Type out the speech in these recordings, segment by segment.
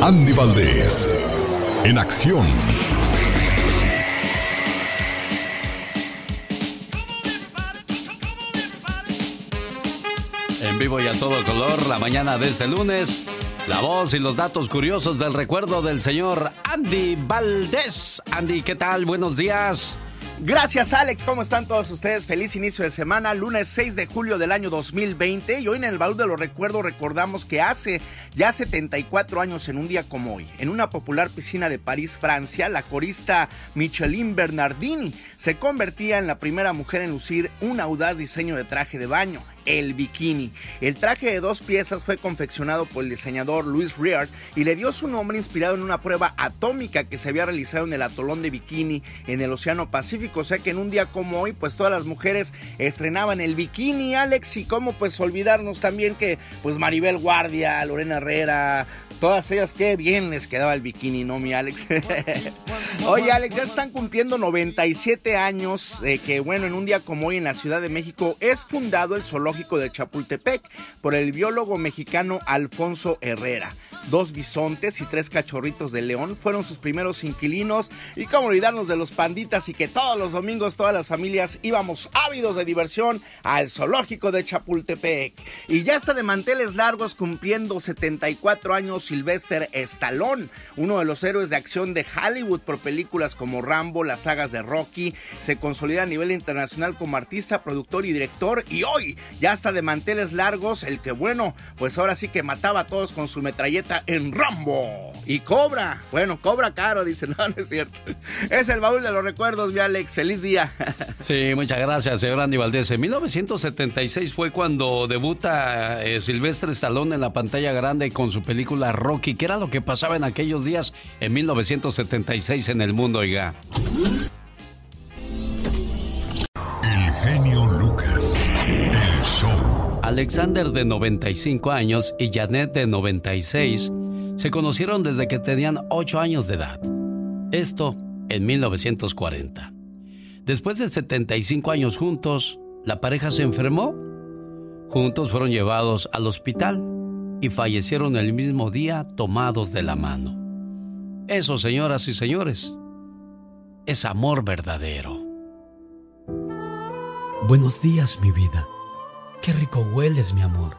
Andy Valdés, en acción. En vivo y a todo color, la mañana de este lunes, la voz y los datos curiosos del recuerdo del señor Andy Valdés. Andy, ¿qué tal? Buenos días. Gracias Alex, ¿cómo están todos ustedes? Feliz inicio de semana, lunes 6 de julio del año 2020 y hoy en el baúl de los recuerdos recordamos que hace ya 74 años en un día como hoy, en una popular piscina de París, Francia, la corista Micheline Bernardini se convertía en la primera mujer en lucir un audaz diseño de traje de baño el bikini. El traje de dos piezas fue confeccionado por el diseñador Louis Reard y le dio su nombre inspirado en una prueba atómica que se había realizado en el atolón de Bikini en el Océano Pacífico. O sea que en un día como hoy, pues todas las mujeres estrenaban el bikini, Alex, y cómo pues olvidarnos también que pues Maribel Guardia, Lorena Herrera, todas ellas qué bien les quedaba el bikini, ¿no, mi Alex? Oye, Alex, ya están cumpliendo 97 años eh, que bueno, en un día como hoy en la Ciudad de México es fundado el zoológico de Chapultepec por el biólogo mexicano Alfonso Herrera. Dos bisontes y tres cachorritos de león fueron sus primeros inquilinos y cómo olvidarnos de los panditas y que todos los domingos todas las familias íbamos ávidos de diversión al zoológico de Chapultepec. Y ya está de manteles largos cumpliendo 74 años Sylvester Stallone, uno de los héroes de acción de Hollywood por películas como Rambo, las sagas de Rocky, se consolida a nivel internacional como artista, productor y director y hoy ya está de manteles largos el que bueno, pues ahora sí que mataba a todos con su metralleta en Rambo. Y cobra. Bueno, cobra caro, dice. No, no es cierto. Es el baúl de los recuerdos, mi Alex. Feliz día. Sí, muchas gracias, señor Andy Valdés. En 1976 fue cuando debuta eh, Silvestre Stallone en la pantalla grande con su película Rocky. ¿Qué era lo que pasaba en aquellos días en 1976 en el mundo, oiga? El genio Lucas. Alexander de 95 años y Janet de 96 se conocieron desde que tenían 8 años de edad. Esto en 1940. Después de 75 años juntos, la pareja se enfermó. Juntos fueron llevados al hospital y fallecieron el mismo día tomados de la mano. Eso, señoras y señores, es amor verdadero. Buenos días, mi vida. Qué rico hueles, mi amor.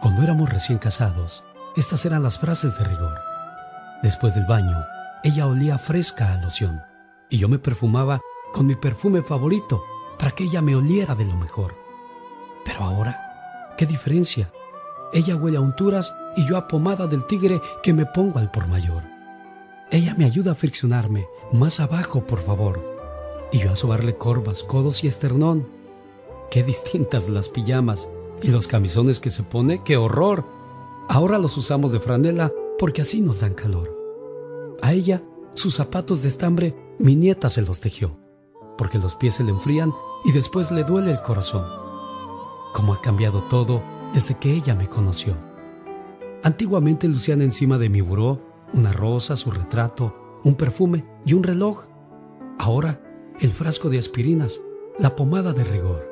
Cuando éramos recién casados, estas eran las frases de rigor. Después del baño, ella olía fresca a loción y yo me perfumaba con mi perfume favorito para que ella me oliera de lo mejor. Pero ahora, ¿qué diferencia? Ella huele a unturas y yo a pomada del tigre que me pongo al por mayor. Ella me ayuda a friccionarme, más abajo, por favor, y yo a sobarle corvas, codos y esternón Qué distintas las pijamas y los camisones que se pone, qué horror. Ahora los usamos de franela porque así nos dan calor. A ella, sus zapatos de estambre, mi nieta se los tejió, porque los pies se le enfrían y después le duele el corazón. Cómo ha cambiado todo desde que ella me conoció. Antiguamente lucían encima de mi buró una rosa, su retrato, un perfume y un reloj. Ahora, el frasco de aspirinas, la pomada de rigor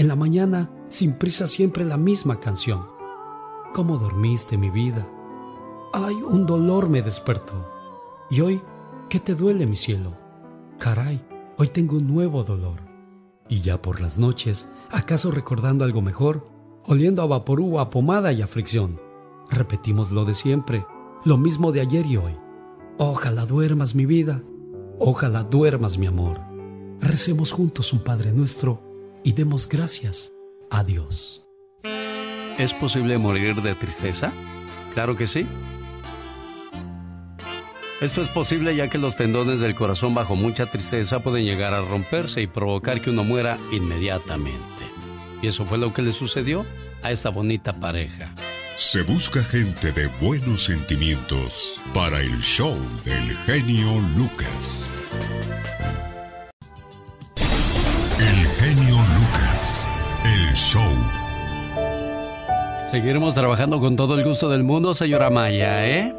En la mañana, sin prisa, siempre la misma canción. ¿Cómo dormiste, mi vida? Ay, un dolor me despertó. Y hoy, ¿qué te duele, mi cielo? Caray, hoy tengo un nuevo dolor. Y ya por las noches, ¿acaso recordando algo mejor? Oliendo a vaporú, a pomada y a fricción. Repetimos lo de siempre, lo mismo de ayer y hoy. Ojalá duermas, mi vida. Ojalá duermas, mi amor. Recemos juntos un Padre nuestro y demos gracias a Dios. ¿Es posible morir de tristeza? Claro que sí. Esto es posible ya que los tendones del corazón bajo mucha tristeza pueden llegar a romperse y provocar que uno muera inmediatamente. Y eso fue lo que le sucedió a esta bonita pareja. Se busca gente de buenos sentimientos para el show del genio Lucas. Show. Seguiremos trabajando con todo el gusto del mundo, señora Maya, ¿eh?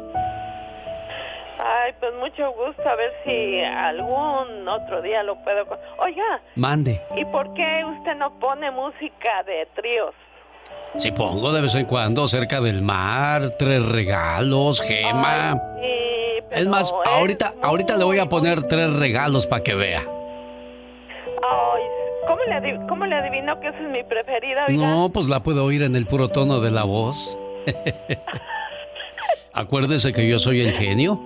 Ay, pues mucho gusto. A ver si algún otro día lo puedo. Oiga. Mande. ¿Y por qué usted no pone música de tríos? Si pongo de vez en cuando cerca del mar, tres regalos, gema. es más, ahorita, ahorita le voy a poner tres regalos para que vea. Ay, ¿cómo le, ¿cómo le adivino que esa es mi preferida? No, pues la puedo oír en el puro tono de la voz. Acuérdese que yo soy el genio.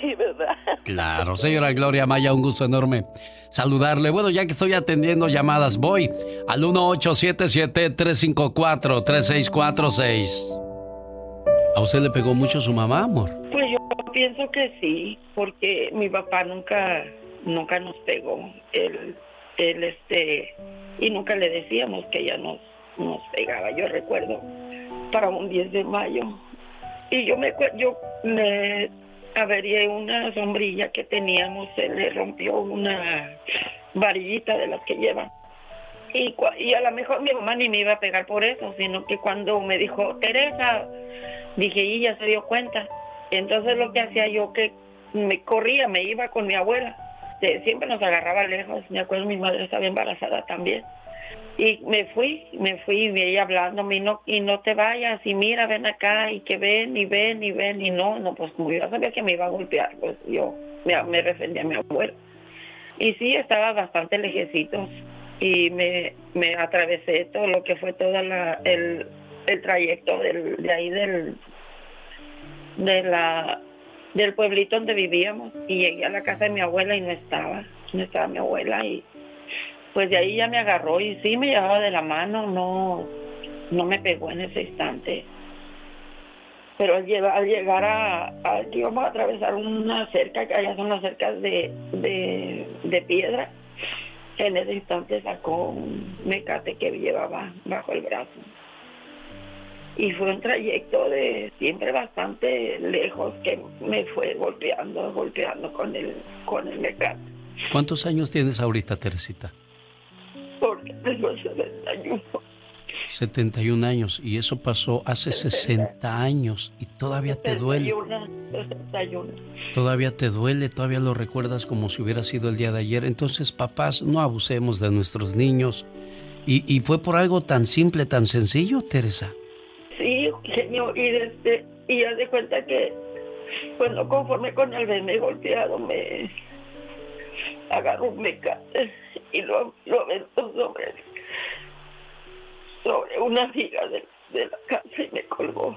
Sí, ¿verdad? Claro, señora Gloria Maya, un gusto enorme saludarle. Bueno, ya que estoy atendiendo llamadas, voy al 1877-354-3646. ¿A usted le pegó mucho su mamá, amor? Pues yo pienso que sí, porque mi papá nunca, nunca nos pegó. Él, él este, y nunca le decíamos que ella nos, nos pegaba. Yo recuerdo para un 10 de mayo. Y yo me, yo me avería una sombrilla que teníamos, se le rompió una varillita de las que lleva. Y, y a lo mejor mi mamá ni me iba a pegar por eso, sino que cuando me dijo, Teresa, dije, y ya se dio cuenta. Entonces lo que hacía yo que me corría, me iba con mi abuela. Siempre nos agarraba lejos. Me acuerdo mi madre estaba embarazada también. Y me fui, me fui y ella hablándome y no, y no te vayas y mira, ven acá y que ven y ven y ven y no, no, pues como yo sabía que me iba a golpear, pues yo me, me a mi abuelo. Y sí, estaba bastante lejecitos y me, me atravesé todo lo que fue todo el, el trayecto del, de ahí del, de la, del pueblito donde vivíamos y llegué a la casa de mi abuela y no estaba, no estaba mi abuela y pues de ahí ya me agarró y sí me llevaba de la mano, no, no me pegó en ese instante. Pero al, llegar, llegar a, a, íbamos a atravesar una cerca, que allá son las cercas de, de, de piedra, en ese instante sacó un mecate que llevaba bajo el brazo. Y fue un trayecto de siempre bastante lejos que me fue golpeando, golpeando con el, con el mecate. ¿Cuántos años tienes ahorita, Teresita? porque tengo 71. 71 años y eso pasó hace 60 años y todavía te duele. 61. Todavía te duele, todavía lo recuerdas como si hubiera sido el día de ayer. Entonces, papás, no abusemos de nuestros niños. Y, y fue por algo tan simple, tan sencillo, Teresa. Señor, y desde y ya de cuenta que cuando conforme con el verme golpeado me agarró un mecate y lo, lo aventó sobre, sobre una viga de, la casa y me colgó.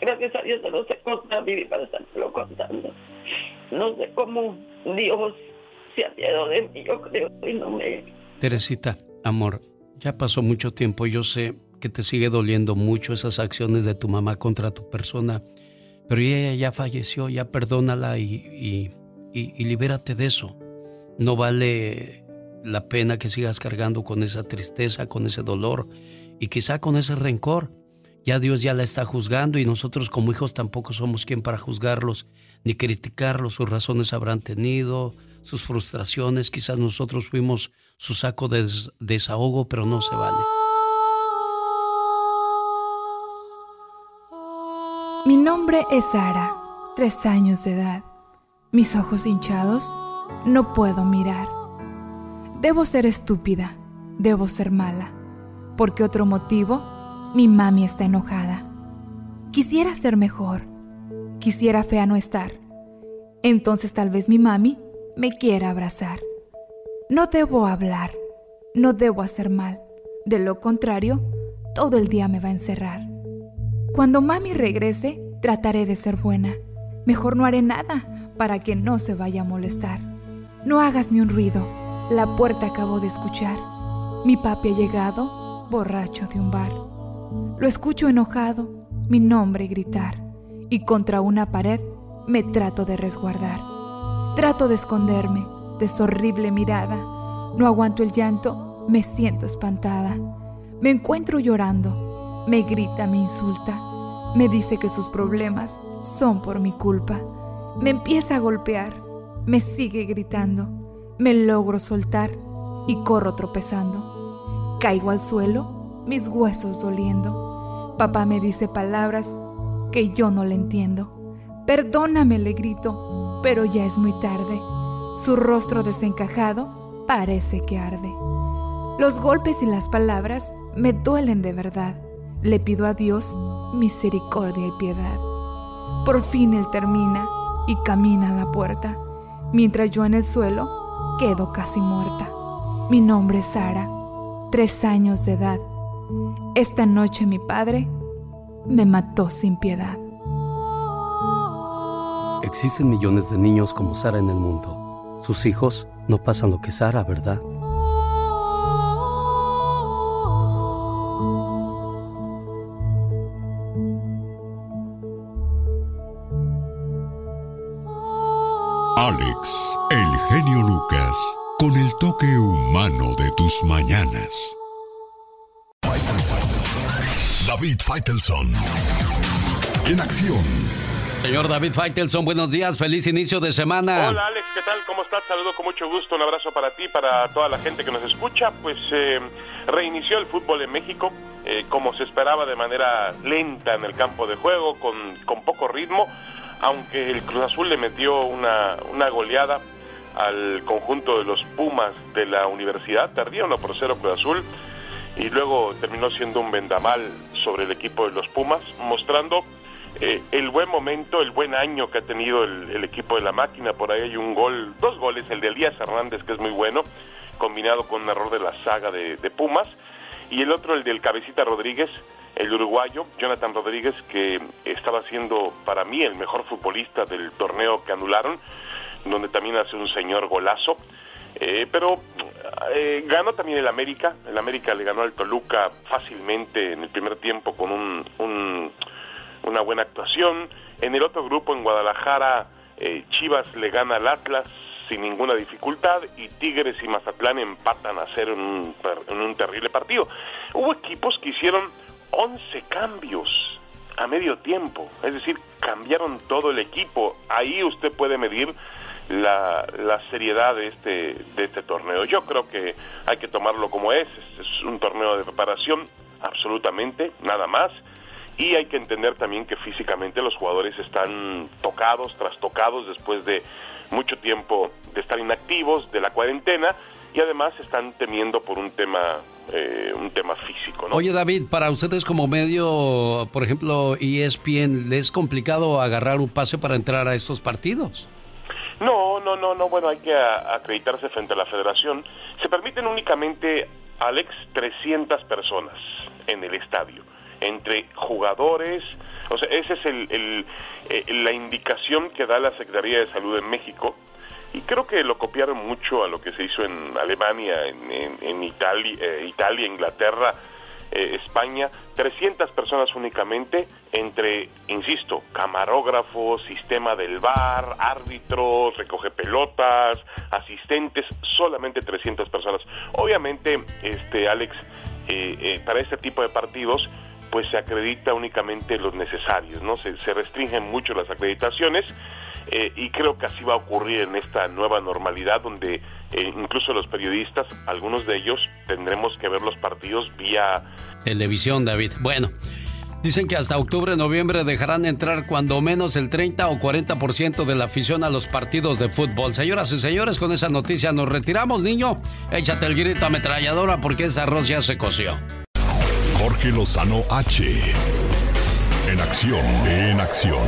Gracias a Dios lo sé contar, Vivi, para estarlo contando. No sé cómo Dios se ha de mí, yo creo, y no me... Teresita, amor, ya pasó mucho tiempo, yo sé que te sigue doliendo mucho esas acciones de tu mamá contra tu persona, pero ella ya falleció, ya perdónala y, y, y libérate de eso. No vale la pena que sigas cargando con esa tristeza, con ese dolor y quizá con ese rencor. Ya Dios ya la está juzgando y nosotros como hijos tampoco somos quien para juzgarlos ni criticarlos. Sus razones habrán tenido, sus frustraciones, quizás nosotros fuimos su saco de desahogo, pero no se vale. Mi nombre es Sara, tres años de edad. Mis ojos hinchados, no puedo mirar. Debo ser estúpida, debo ser mala, porque otro motivo, mi mami está enojada. Quisiera ser mejor, quisiera fea no estar. Entonces tal vez mi mami me quiera abrazar. No debo hablar, no debo hacer mal. De lo contrario, todo el día me va a encerrar. Cuando mami regrese, trataré de ser buena. Mejor no haré nada para que no se vaya a molestar. No hagas ni un ruido la puerta acabó de escuchar. Mi papi ha llegado, borracho de un bar. Lo escucho enojado, mi nombre gritar, y contra una pared me trato de resguardar. Trato de esconderme de su horrible mirada. No aguanto el llanto, me siento espantada. Me encuentro llorando. Me grita, me insulta. Me dice que sus problemas son por mi culpa. Me empieza a golpear. Me sigue gritando. Me logro soltar y corro tropezando. Caigo al suelo, mis huesos doliendo. Papá me dice palabras que yo no le entiendo. Perdóname, le grito, pero ya es muy tarde. Su rostro desencajado parece que arde. Los golpes y las palabras me duelen de verdad. Le pido a Dios misericordia y piedad. Por fin él termina y camina a la puerta, mientras yo en el suelo quedo casi muerta. Mi nombre es Sara, tres años de edad. Esta noche mi padre me mató sin piedad. Existen millones de niños como Sara en el mundo. Sus hijos no pasan lo que Sara, ¿verdad? Alex, el genio Lucas, con el toque humano de tus mañanas. David Faitelson. En acción. Señor David Faitelson, buenos días, feliz inicio de semana. Hola Alex, ¿qué tal? ¿Cómo estás? Saludo con mucho gusto, un abrazo para ti, para toda la gente que nos escucha. Pues eh, reinició el fútbol en México, eh, como se esperaba, de manera lenta en el campo de juego, con, con poco ritmo, aunque el Cruz Azul le metió una, una goleada al conjunto de los Pumas de la universidad, tardía 1 por 0 Cruz Azul, y luego terminó siendo un vendamal sobre el equipo de los Pumas, mostrando eh, el buen momento, el buen año que ha tenido el, equipo de la máquina. Por ahí hay un gol, dos goles, el de Elías Hernández, que es muy bueno, combinado con un error de la saga de Pumas, y el otro, el del Cabecita Rodríguez, el uruguayo, Jonathan Rodríguez, que estaba siendo para mí el mejor futbolista del torneo que anularon, donde también hace un señor golazo. Eh, pero eh, ganó también el América. El América le ganó al Toluca fácilmente en el primer tiempo con un, una buena actuación. En el otro grupo, en Guadalajara, eh, Chivas le gana al Atlas sin ninguna dificultad y Tigres y Mazatlán empatan a hacer un, un terrible partido. Hubo equipos que hicieron 11 cambios a medio tiempo, es decir, cambiaron todo el equipo. Ahí usted puede medir la, la, seriedad de este, de este torneo. Yo creo que hay que tomarlo como es, es un torneo de preparación, absolutamente, nada más, y hay que entender también que físicamente los jugadores están tocados, trastocados después de mucho tiempo de estar inactivos, de la cuarentena, y además están temiendo por un tema eh, un tema físico. Oye David, para ustedes como medio, por ejemplo, ESPN, ¿les es complicado agarrar un pase para entrar a estos partidos? No, no, no, no, bueno, hay que acreditarse frente a la federación. Se permiten únicamente, Alex, 300 personas en el estadio, entre jugadores, o sea, esa es el, eh, la indicación que da la Secretaría de Salud en México, y creo que lo copiaron mucho a lo que se hizo en Alemania, en, en, Italia, eh, Italia, Inglaterra, eh, España, 300 personas únicamente, entre, insisto, camarógrafos, sistema del bar, árbitros, recoge pelotas, asistentes, solamente 300 personas. Obviamente, este Alex, eh, eh, para este tipo de partidos, pues se acredita únicamente los necesarios, ¿no? Se, se restringen mucho las acreditaciones eh, y creo que así va a ocurrir en esta nueva normalidad donde eh, incluso los periodistas, algunos de ellos, tendremos que ver los partidos vía televisión, David. Bueno. Dicen que hasta octubre, noviembre dejarán entrar cuando menos el 30 o 40% de la afición a los partidos de fútbol. Señoras y señores, con esa noticia nos retiramos, niño. Échate el grito ametralladora porque ese arroz ya se coció. Jorge Lozano H. En acción, en acción.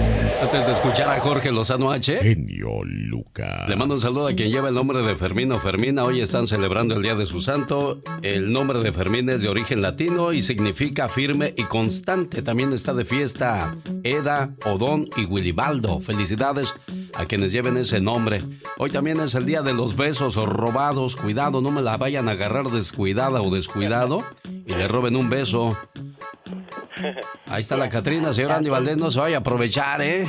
Antes de escuchar a Jorge Lozano H. Genio Lucas. Le mando un saludo a quien lleva el nombre de Fermín o Fermina. Hoy están celebrando el Día de su Santo. El nombre de Fermín es de origen latino y significa firme y constante. También está de fiesta Eda, Odón y Willibaldo. Felicidades a quienes lleven ese nombre. Hoy también es el Día de los Besos o robados. Cuidado, no me la vayan a agarrar descuidada o descuidado y le roben un beso. Ahí está la Catrina, señor Andy Valdés, no se vaya a aprovechar, ¿eh?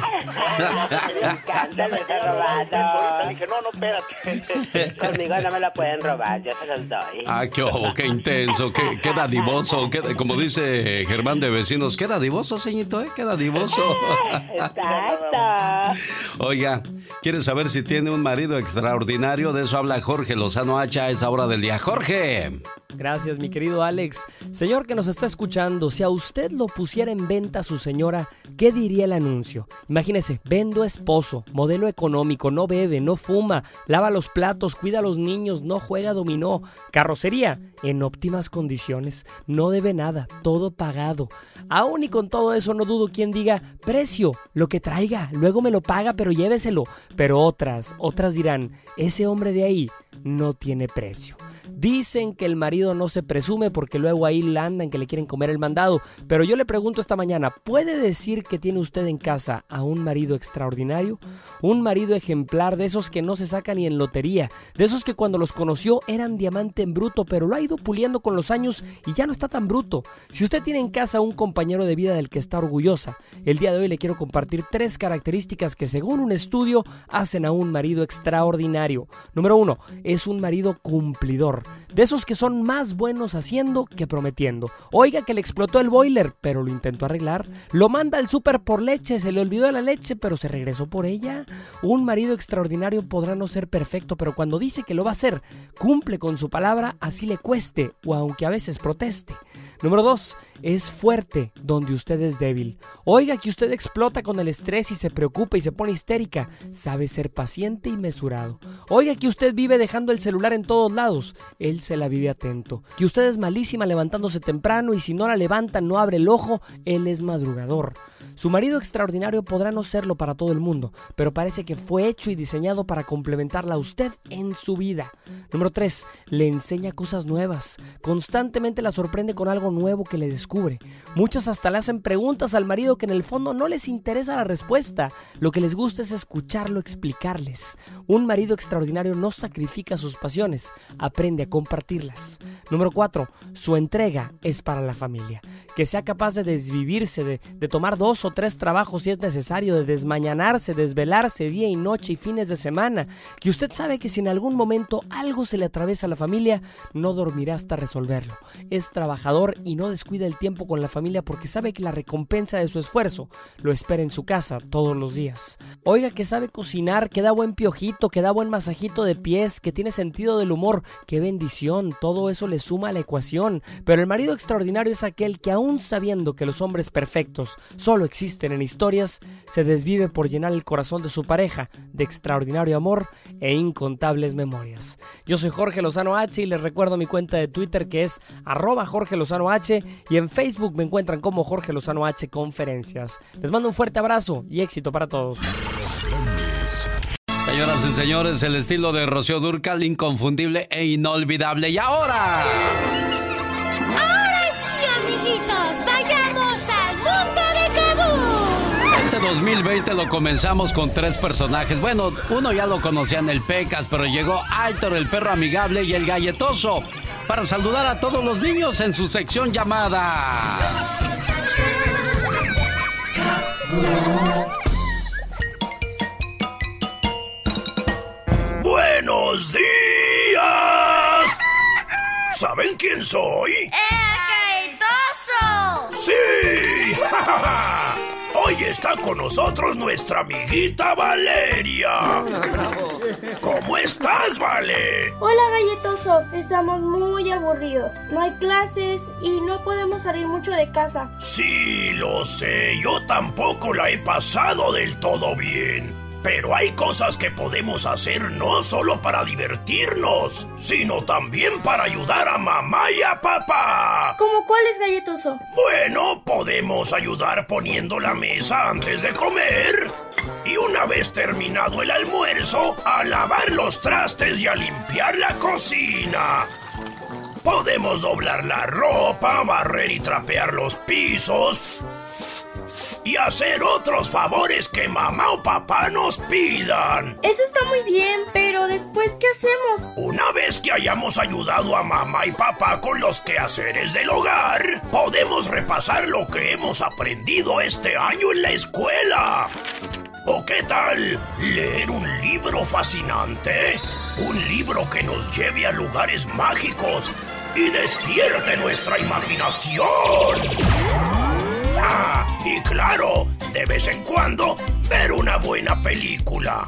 Me encanta, me está robando. Dije, no, no, espérate. Conmigo no me la pueden robar, yo se los doy. Ah, qué ojo, qué intenso, qué, qué dadivoso, qué- como dice Germán de Vecinos, qué dadivoso, señorito, ¿eh? Qué dadivoso. Exacto. Oiga, ¿quieres saber si tiene un marido extraordinario? De eso habla Jorge Lozano H a esa hora del día. Jorge. Gracias, mi querido Alex. Señor que nos está escuchando, si a usted lo pusiera en venta su señora, ¿qué diría el anuncio? Imagínese, vendo esposo, modelo económico, no bebe, no fuma, lava los platos, cuida a los niños, no juega dominó, carrocería en óptimas condiciones, no debe nada, todo pagado. Aún y con todo eso no dudo quien diga, precio, lo que traiga, luego me lo paga, pero lléveselo. Pero otras, otras dirán, ese hombre de ahí no tiene precio. Dicen que el marido no se presume porque luego ahí le andan que le quieren comer el mandado. Pero yo le pregunto esta mañana, ¿puede decir que tiene usted en casa a un marido extraordinario? Un marido ejemplar de esos que no se saca ni en lotería, de esos que cuando los conoció eran diamante en bruto, pero lo ha ido puliendo con los años y ya no está tan bruto. Si usted tiene en casa un compañero de vida del que está orgullosa, el día de hoy le quiero compartir tres características que según un estudio hacen a un marido extraordinario. Número uno, es un marido cumplidor, de esos que son más buenos haciendo que prometiendo. Oiga que le explotó el boiler, pero lo intentó arreglar. Lo manda al súper por leche, se le olvidó la leche, pero se regresó por ella. Un marido extraordinario podrá no ser perfecto, pero cuando dice que lo va a hacer, cumple con su palabra, así le cueste, o aunque a veces proteste. Número 2. Es fuerte donde usted es débil. Oiga que usted explota con el estrés y se preocupa y se pone histérica. Sabe ser paciente y mesurado. Oiga que usted vive dejando el celular en todos lados. Él se la vive atento. Que usted es malísima levantándose temprano y si no la levanta no abre el ojo. Él es madrugador. Su marido extraordinario podrá no serlo para todo el mundo, pero parece que fue hecho y diseñado para complementarla a usted en su vida. Número 3. Le enseña cosas nuevas. Constantemente la sorprende con algo nuevo que le descubre. Muchas hasta le hacen preguntas al marido que en el fondo no les interesa la respuesta. Lo que les gusta es escucharlo explicarles. Un marido extraordinario no sacrifica sus pasiones, aprende a compartirlas. Número 4. Su entrega es para la familia. Que sea capaz de desvivirse, de, de tomar dos o tres trabajos si es necesario, de desmañanarse, desvelarse día y noche y fines de semana. Que usted sabe que si en algún momento algo se le atraviesa a la familia, no dormirá hasta resolverlo. Es trabajador y no descuida el tiempo con la familia porque sabe que la recompensa de su esfuerzo lo espera en su casa todos los días. Oiga que sabe cocinar, que da buen piojito, que da buen masajito de pies, que tiene sentido del humor. ¡Qué bendición! Todo eso le suma a la ecuación. Pero el marido extraordinario es aquel que aún sabiendo que los hombres perfectos solo existen en historias, se desvive por llenar el corazón de su pareja de extraordinario amor e incontables memorias. Yo soy Jorge Lozano H y les recuerdo mi cuenta de Twitter que es arroba Jorge Lozano H y en Facebook me encuentran como Jorge Lozano H Conferencias. Les mando un fuerte abrazo y éxito para todos. Señoras y señores, el estilo de Rocío Durcal, inconfundible e inolvidable. Y ahora... Ahora 2020 lo comenzamos con tres personajes. Bueno, uno ya lo conocían, el Pecas, pero llegó Aitor, el perro amigable y el galletoso, para saludar a todos los niños en su sección llamada... ¡Buenos días! ¿Saben quién soy? ¡El Gaitoso! ¡Sí! ¡Ja, ja, ja! Hoy está con nosotros nuestra amiguita Valeria. ¿Cómo estás, Vale? Hola galletoso, estamos muy aburridos. No hay clases y no podemos salir mucho de casa. Sí, lo sé. Yo tampoco la he pasado del todo bien. Pero hay cosas que podemos hacer no solo para divertirnos, sino también para ayudar a mamá y a papá. ¿Cómo cuál es galletoso? Bueno, podemos ayudar poniendo la mesa antes de comer. Y una vez terminado el almuerzo, a lavar los trastes y a limpiar la cocina. Podemos doblar la ropa, barrer y trapear los pisos. Y hacer otros favores que mamá o papá nos pidan. Eso está muy bien, pero después, ¿qué hacemos? Una vez que hayamos ayudado a mamá y papá con los quehaceres del hogar, podemos repasar lo que hemos aprendido este año en la escuela. ¿O qué tal leer un libro fascinante? Un libro que nos lleve a lugares mágicos y despierte nuestra imaginación. Ah, y claro, de vez en cuando, ver una buena película.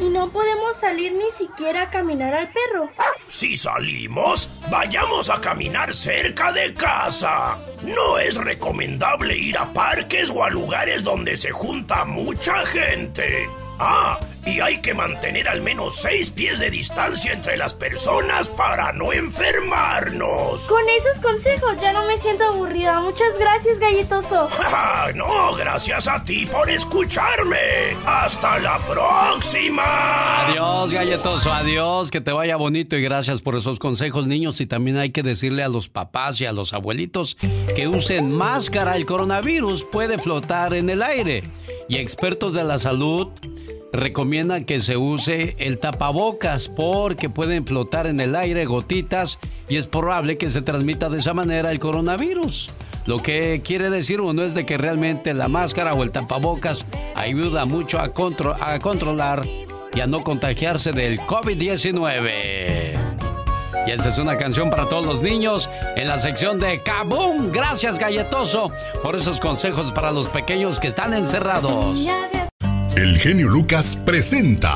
Y no podemos salir ni siquiera a caminar al perro. Si salimos, vayamos a caminar cerca de casa. No es recomendable ir a parques o a lugares donde se junta mucha gente. Ah, y hay que mantener al menos seis pies de distancia entre las personas para no enfermarnos. Con esos consejos ya no me siento aburrida. Muchas gracias, galletoso. Ah, no, gracias a ti por escucharme. Hasta la próxima. Adiós, galletoso, adiós, que te vaya bonito y gracias por esos consejos, niños. Y también hay que decirle a los papás y a los abuelitos que usen máscara. El coronavirus puede flotar en el aire. Y expertos de la salud recomiendan que se use el tapabocas porque pueden flotar en el aire gotitas y es probable que se transmita de esa manera el coronavirus. Lo que quiere decir uno es de que realmente la máscara o el tapabocas ayuda mucho a, a controlar y a no contagiarse del COVID-19. Y esta es una canción para todos los niños en la sección de Kaboom. Gracias, galletoso, por esos consejos para los pequeños que están encerrados. El genio Lucas presenta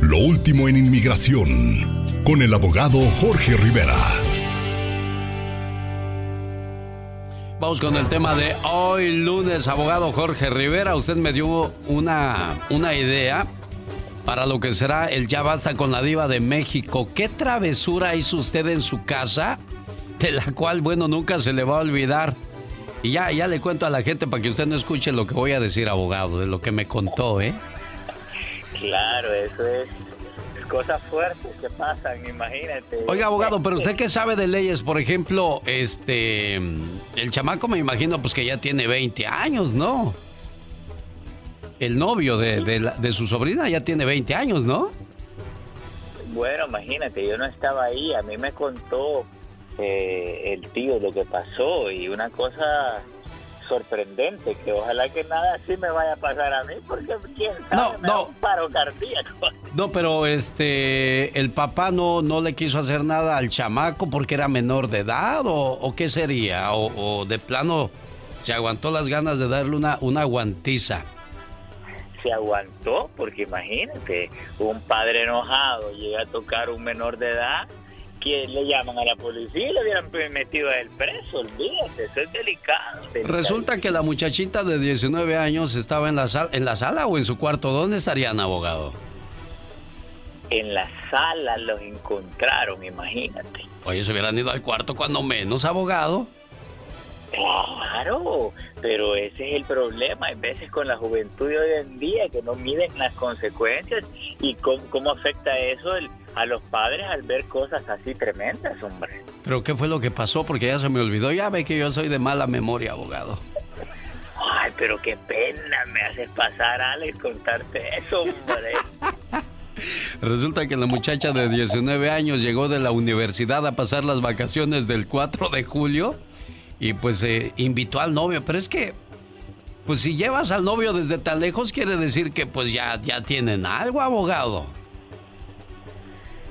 Lo último en inmigración con el abogado Jorge Rivera. Vamos con el tema de hoy lunes, abogado Jorge Rivera. Usted me dio una, una idea para lo que será el Ya Basta con la Diva de México. ¿Qué travesura hizo usted en su casa? De la cual, bueno, nunca se le va a olvidar. Y ya, ya le cuento a la gente para que usted no escuche lo que voy a decir, abogado, de lo que me contó, ¿eh? Claro, eso es, cosas fuertes que pasan, imagínate. Oiga, abogado, pero usted qué sabe de leyes, por ejemplo, este, el chamaco me imagino pues que ya tiene 20 años, ¿no? El novio de, de la- de su sobrina ya tiene 20 años, ¿no? Bueno, imagínate, yo no estaba ahí, a mí me contó eh, el tío lo que pasó y una cosa sorprendente, que ojalá que nada así me vaya a pasar a mí, porque quién sabe, me da un paro cardíaco. No, pero este, el papá no, no le quiso hacer nada al chamaco porque era menor de edad o, o qué sería, o, o de plano se aguantó las ganas de darle una, una guantiza. se aguantó, porque imagínate, un padre enojado llega a tocar un menor de edad, que le llaman a la policía y le hubieran metido a él preso, olvídate, eso es delicado. delicado. Resulta que la muchachita de 19 años estaba en la, sal- en la sala o en su cuarto. ¿Dónde estarían, abogado? En la sala los encontraron, imagínate. Oye, se hubieran ido al cuarto cuando menos, abogado. Claro, pero ese es el problema, hay veces con la juventud de hoy en día que no miden las consecuencias y cómo, cómo afecta eso el- a los padres al ver cosas así tremendas, hombre. Pero ¿qué fue lo que pasó? Porque ya se me olvidó. Ya ve que yo soy de mala memoria, abogado. Ay, pero qué pena me haces pasar, Alex, contarte eso, hombre. Resulta que la muchacha de 19 años llegó de la universidad a pasar las vacaciones del 4 de julio y pues eh, invitó al novio. Pero es que, pues si llevas al novio desde tan lejos quiere decir que pues ya, ya tienen algo, abogado.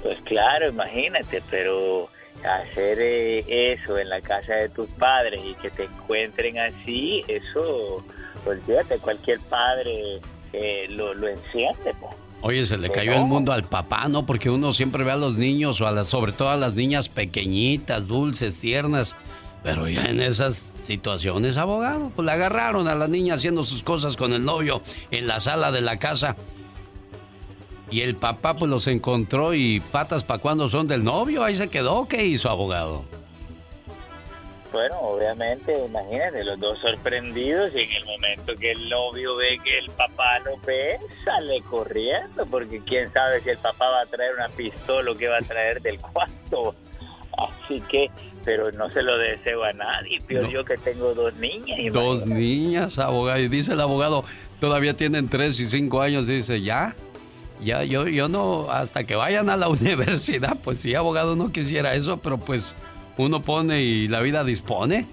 Pues claro, imagínate, pero hacer eh, eso en la casa de tus padres y que te encuentren así, eso, olvídate, cualquier padre eh, lo, lo enciende, pues. Oye, se le cayó el mundo al papá, ¿no? Porque uno siempre ve a los niños o a las, sobre todo a las niñas pequeñitas, dulces, tiernas. Pero ya en esas situaciones, abogado, pues le agarraron a la niña haciendo sus cosas con el novio en la sala de la casa. Y el papá pues los encontró y patas para cuando son del novio, ahí se quedó. ¿Qué hizo, abogado? Bueno, obviamente, imagínate, los dos sorprendidos y en el momento que el novio ve que el papá lo ve, sale corriendo, porque quién sabe si el papá va a traer una pistola o qué va a traer del cuarto. Así que, pero no se lo deseo a nadie. Pero yo que tengo dos niñas. Dos niñas, abogado. Y dice el abogado, todavía tienen tres y cinco años. Dice, ya, ya, yo, yo no, hasta que vayan a la universidad. Pues sí, abogado, no quisiera eso, pero pues uno pone y la vida dispone.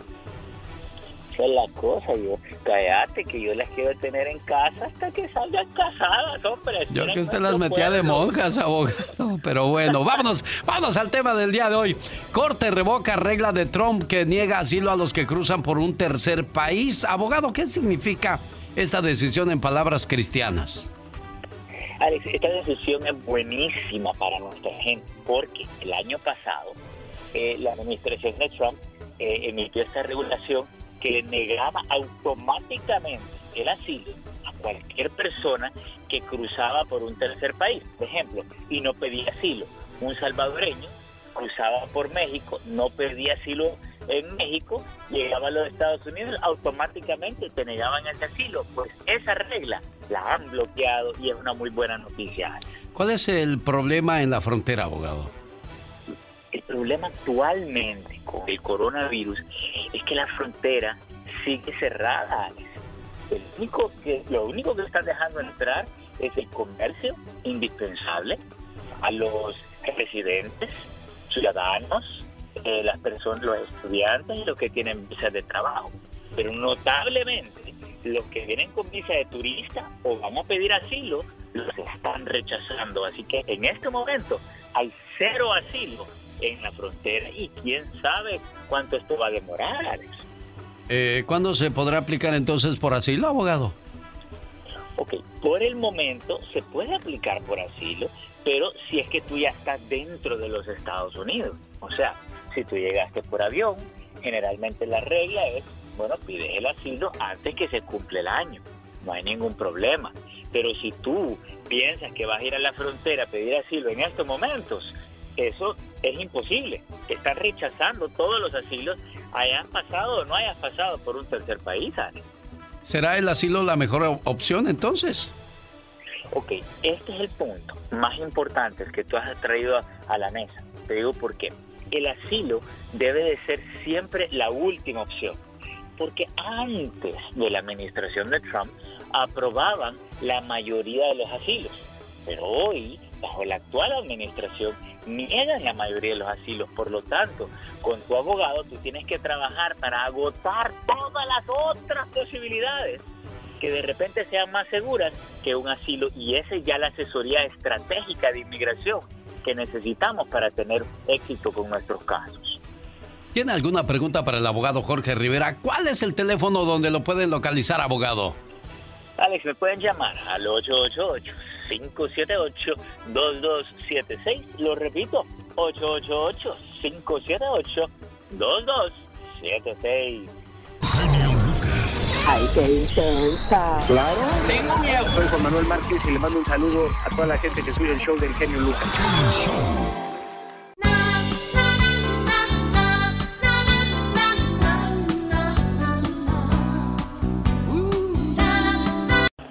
Esa es la cosa, yo, cállate, que yo las quiero tener en casa hasta que salgan casadas, hombre. Yo que usted las metía de monjas, abogado. Pero bueno, vámonos, vámonos al tema del día de hoy. Corte revoca regla de Trump que niega asilo a los que cruzan por un tercer país. Abogado, ¿qué significa esta decisión en palabras cristianas? Alex, esta decisión es buenísima para nuestra gente porque el año pasado eh, la administración de Trump eh, emitió esta regulación que le negaba automáticamente el asilo a cualquier persona que cruzaba por un tercer país. Por ejemplo, y no pedía asilo. Un salvadoreño cruzaba por México, no pedía asilo en México, llegaba a los Estados Unidos, automáticamente te negaban ese asilo. Pues esa regla la han bloqueado y es una muy buena noticia. ¿Cuál es el problema en la frontera, abogado? El problema actualmente con el coronavirus es que la frontera sigue cerrada. Alex. El único que, lo único que están dejando entrar es el comercio indispensable a los residentes, ciudadanos, eh, las personas, los estudiantes y los que tienen visa de trabajo. Pero notablemente, los que vienen con visa de turista o van a pedir asilo, los están rechazando. Así que en este momento hay cero asilo en la frontera y quién sabe cuánto esto va a demorar, Alex. Eh, ¿Cuándo se podrá aplicar entonces por asilo, abogado? Ok, por el momento se puede aplicar por asilo, pero si es que tú ya estás dentro de los Estados Unidos. O sea, si tú llegaste por avión, generalmente la regla es, bueno, pides el asilo antes que se cumple el año. No hay ningún problema. Pero si tú piensas que vas a ir a la frontera a pedir asilo en estos momentos, eso es imposible. Están rechazando todos los asilos, hayas pasado o no hayas pasado por un tercer país, Alex. ¿Será el asilo la mejor op- opción entonces? Ok, este es el punto más importante que tú has traído a, a la mesa. Te digo por qué. El asilo debe de ser siempre la última opción. Porque antes de la administración de Trump aprobaban la mayoría de los asilos. Pero hoy, bajo la actual administración, niegan la mayoría de los asilos. Por lo tanto, con tu abogado tú tienes que trabajar para agotar todas las otras posibilidades que de repente sean más seguras que un asilo y esa es ya la asesoría estratégica de inmigración que necesitamos para tener éxito con nuestros casos. ¿Tiene alguna pregunta para el abogado Jorge Rivera? ¿Cuál es el teléfono donde lo pueden localizar, abogado? Alex, me pueden llamar al 888-578-2276. Lo repito, 888-578-2276. Ay, qué intensa. Claro. Tengo miedo. Soy Juan Manuel Márquez y le mando un saludo a toda la gente que sube el show del genio Lucas.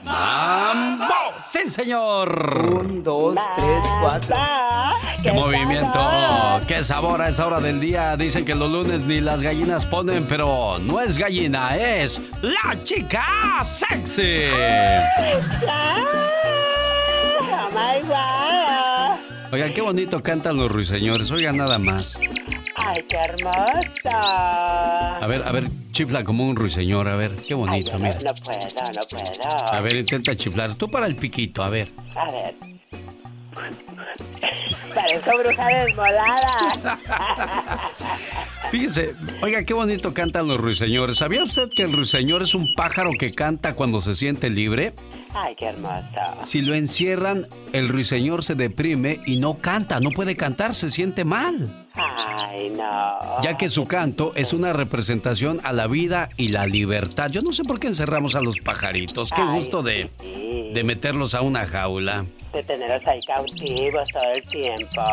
¡Mambo! ¡Sí, señor! Un, dos, tres, cuatro. ¡Qué movimiento! ¡Qué sabor a esa hora del día! Dicen que los lunes ni las gallinas ponen, pero no es gallina, es la chica sexy. Oigan, qué bonito cantan los ruiseñores. Oigan, nada más. Ay, qué hermosa. A ver, a ver, chifla como un ruiseñor. A ver, qué Ay, bonito, no, mira. no puedo, no puedo. A ver, intenta chiflar. Tú para el piquito, a ver. A ver. Parezco bruja desmolada. Fíjese, oiga, qué bonito cantan los ruiseñores. ¿Sabía usted que el ruiseñor es un pájaro que canta cuando se siente libre? Ay, qué hermosa. Si lo encierran, el ruiseñor se deprime y no canta, no puede cantar, se siente mal. Ay, no. Ya que su canto es una representación a la vida y la libertad. Yo no sé por qué encerramos a los pajaritos. Qué Ay, gusto de, de meterlos a una jaula. De tenerlos ahí cautivos todo el tiempo.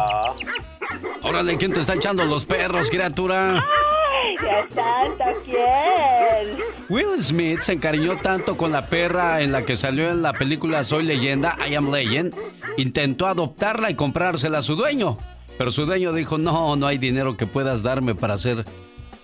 Órale, ¿quién te está echando los perros, criatura? Ay, Will Smith se encariñó tanto con la perra en la que salió en la película Soy Leyenda, I Am Legend, intentó adoptarla y comprársela a su dueño. Pero su dueño dijo, no, no hay dinero que puedas darme para hacer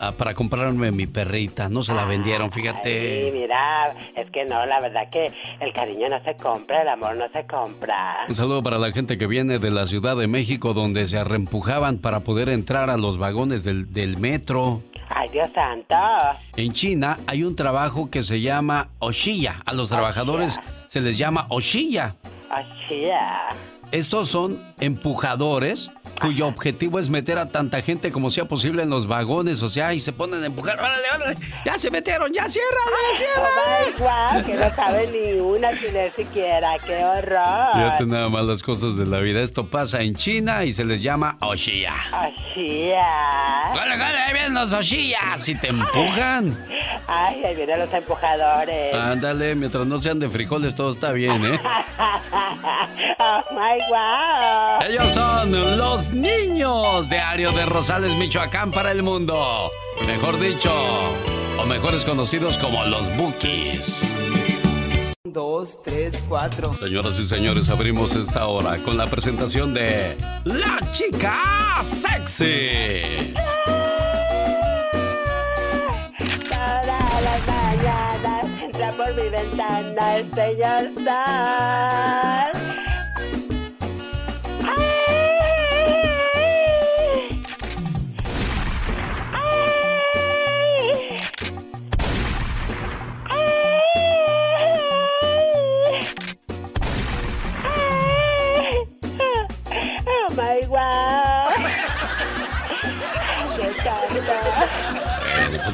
ah, para comprarme mi perrita. No se la vendieron, Sí, fíjate. mira, es que no, la verdad que el cariño no se compra, el amor no se compra. Un saludo para la gente que viene de la Ciudad de México, donde se arrempujaban para poder entrar a los vagones del, del metro. Ay, Dios santo. En China hay un trabajo que se llama Oshiya. A los trabajadores se les llama Oshiya. Así Estos son empujadores cuyo objetivo es meter a tanta gente como sea posible en los vagones, o sea, y se ponen a empujar. ¡Órale, órale! ¡Ya se metieron! ¡Ya ciérrale! ¡Ciérrale! que no sabe ni una él siquiera. ¡Qué horror! Fíjate nada más las cosas de la vida. Esto pasa en China y se les llama Oshiya. Así ¡Gole, gole! ¡Ahí vienen los Oshiyas! Y te empujan. Ay, ahí vienen los empujadores. Ándale, mientras no sean de frijoles, todo está bien, ¿eh? oh my God. Ellos son los niños de Ario de Rosales, Michoacán para el mundo. Mejor dicho, o mejores conocidos como los Bookies. Dos, tres, cuatro. Señoras y señores, abrimos esta hora con la presentación de La Chica Sexy. Todas las mañanas entra por mi ventana el señor.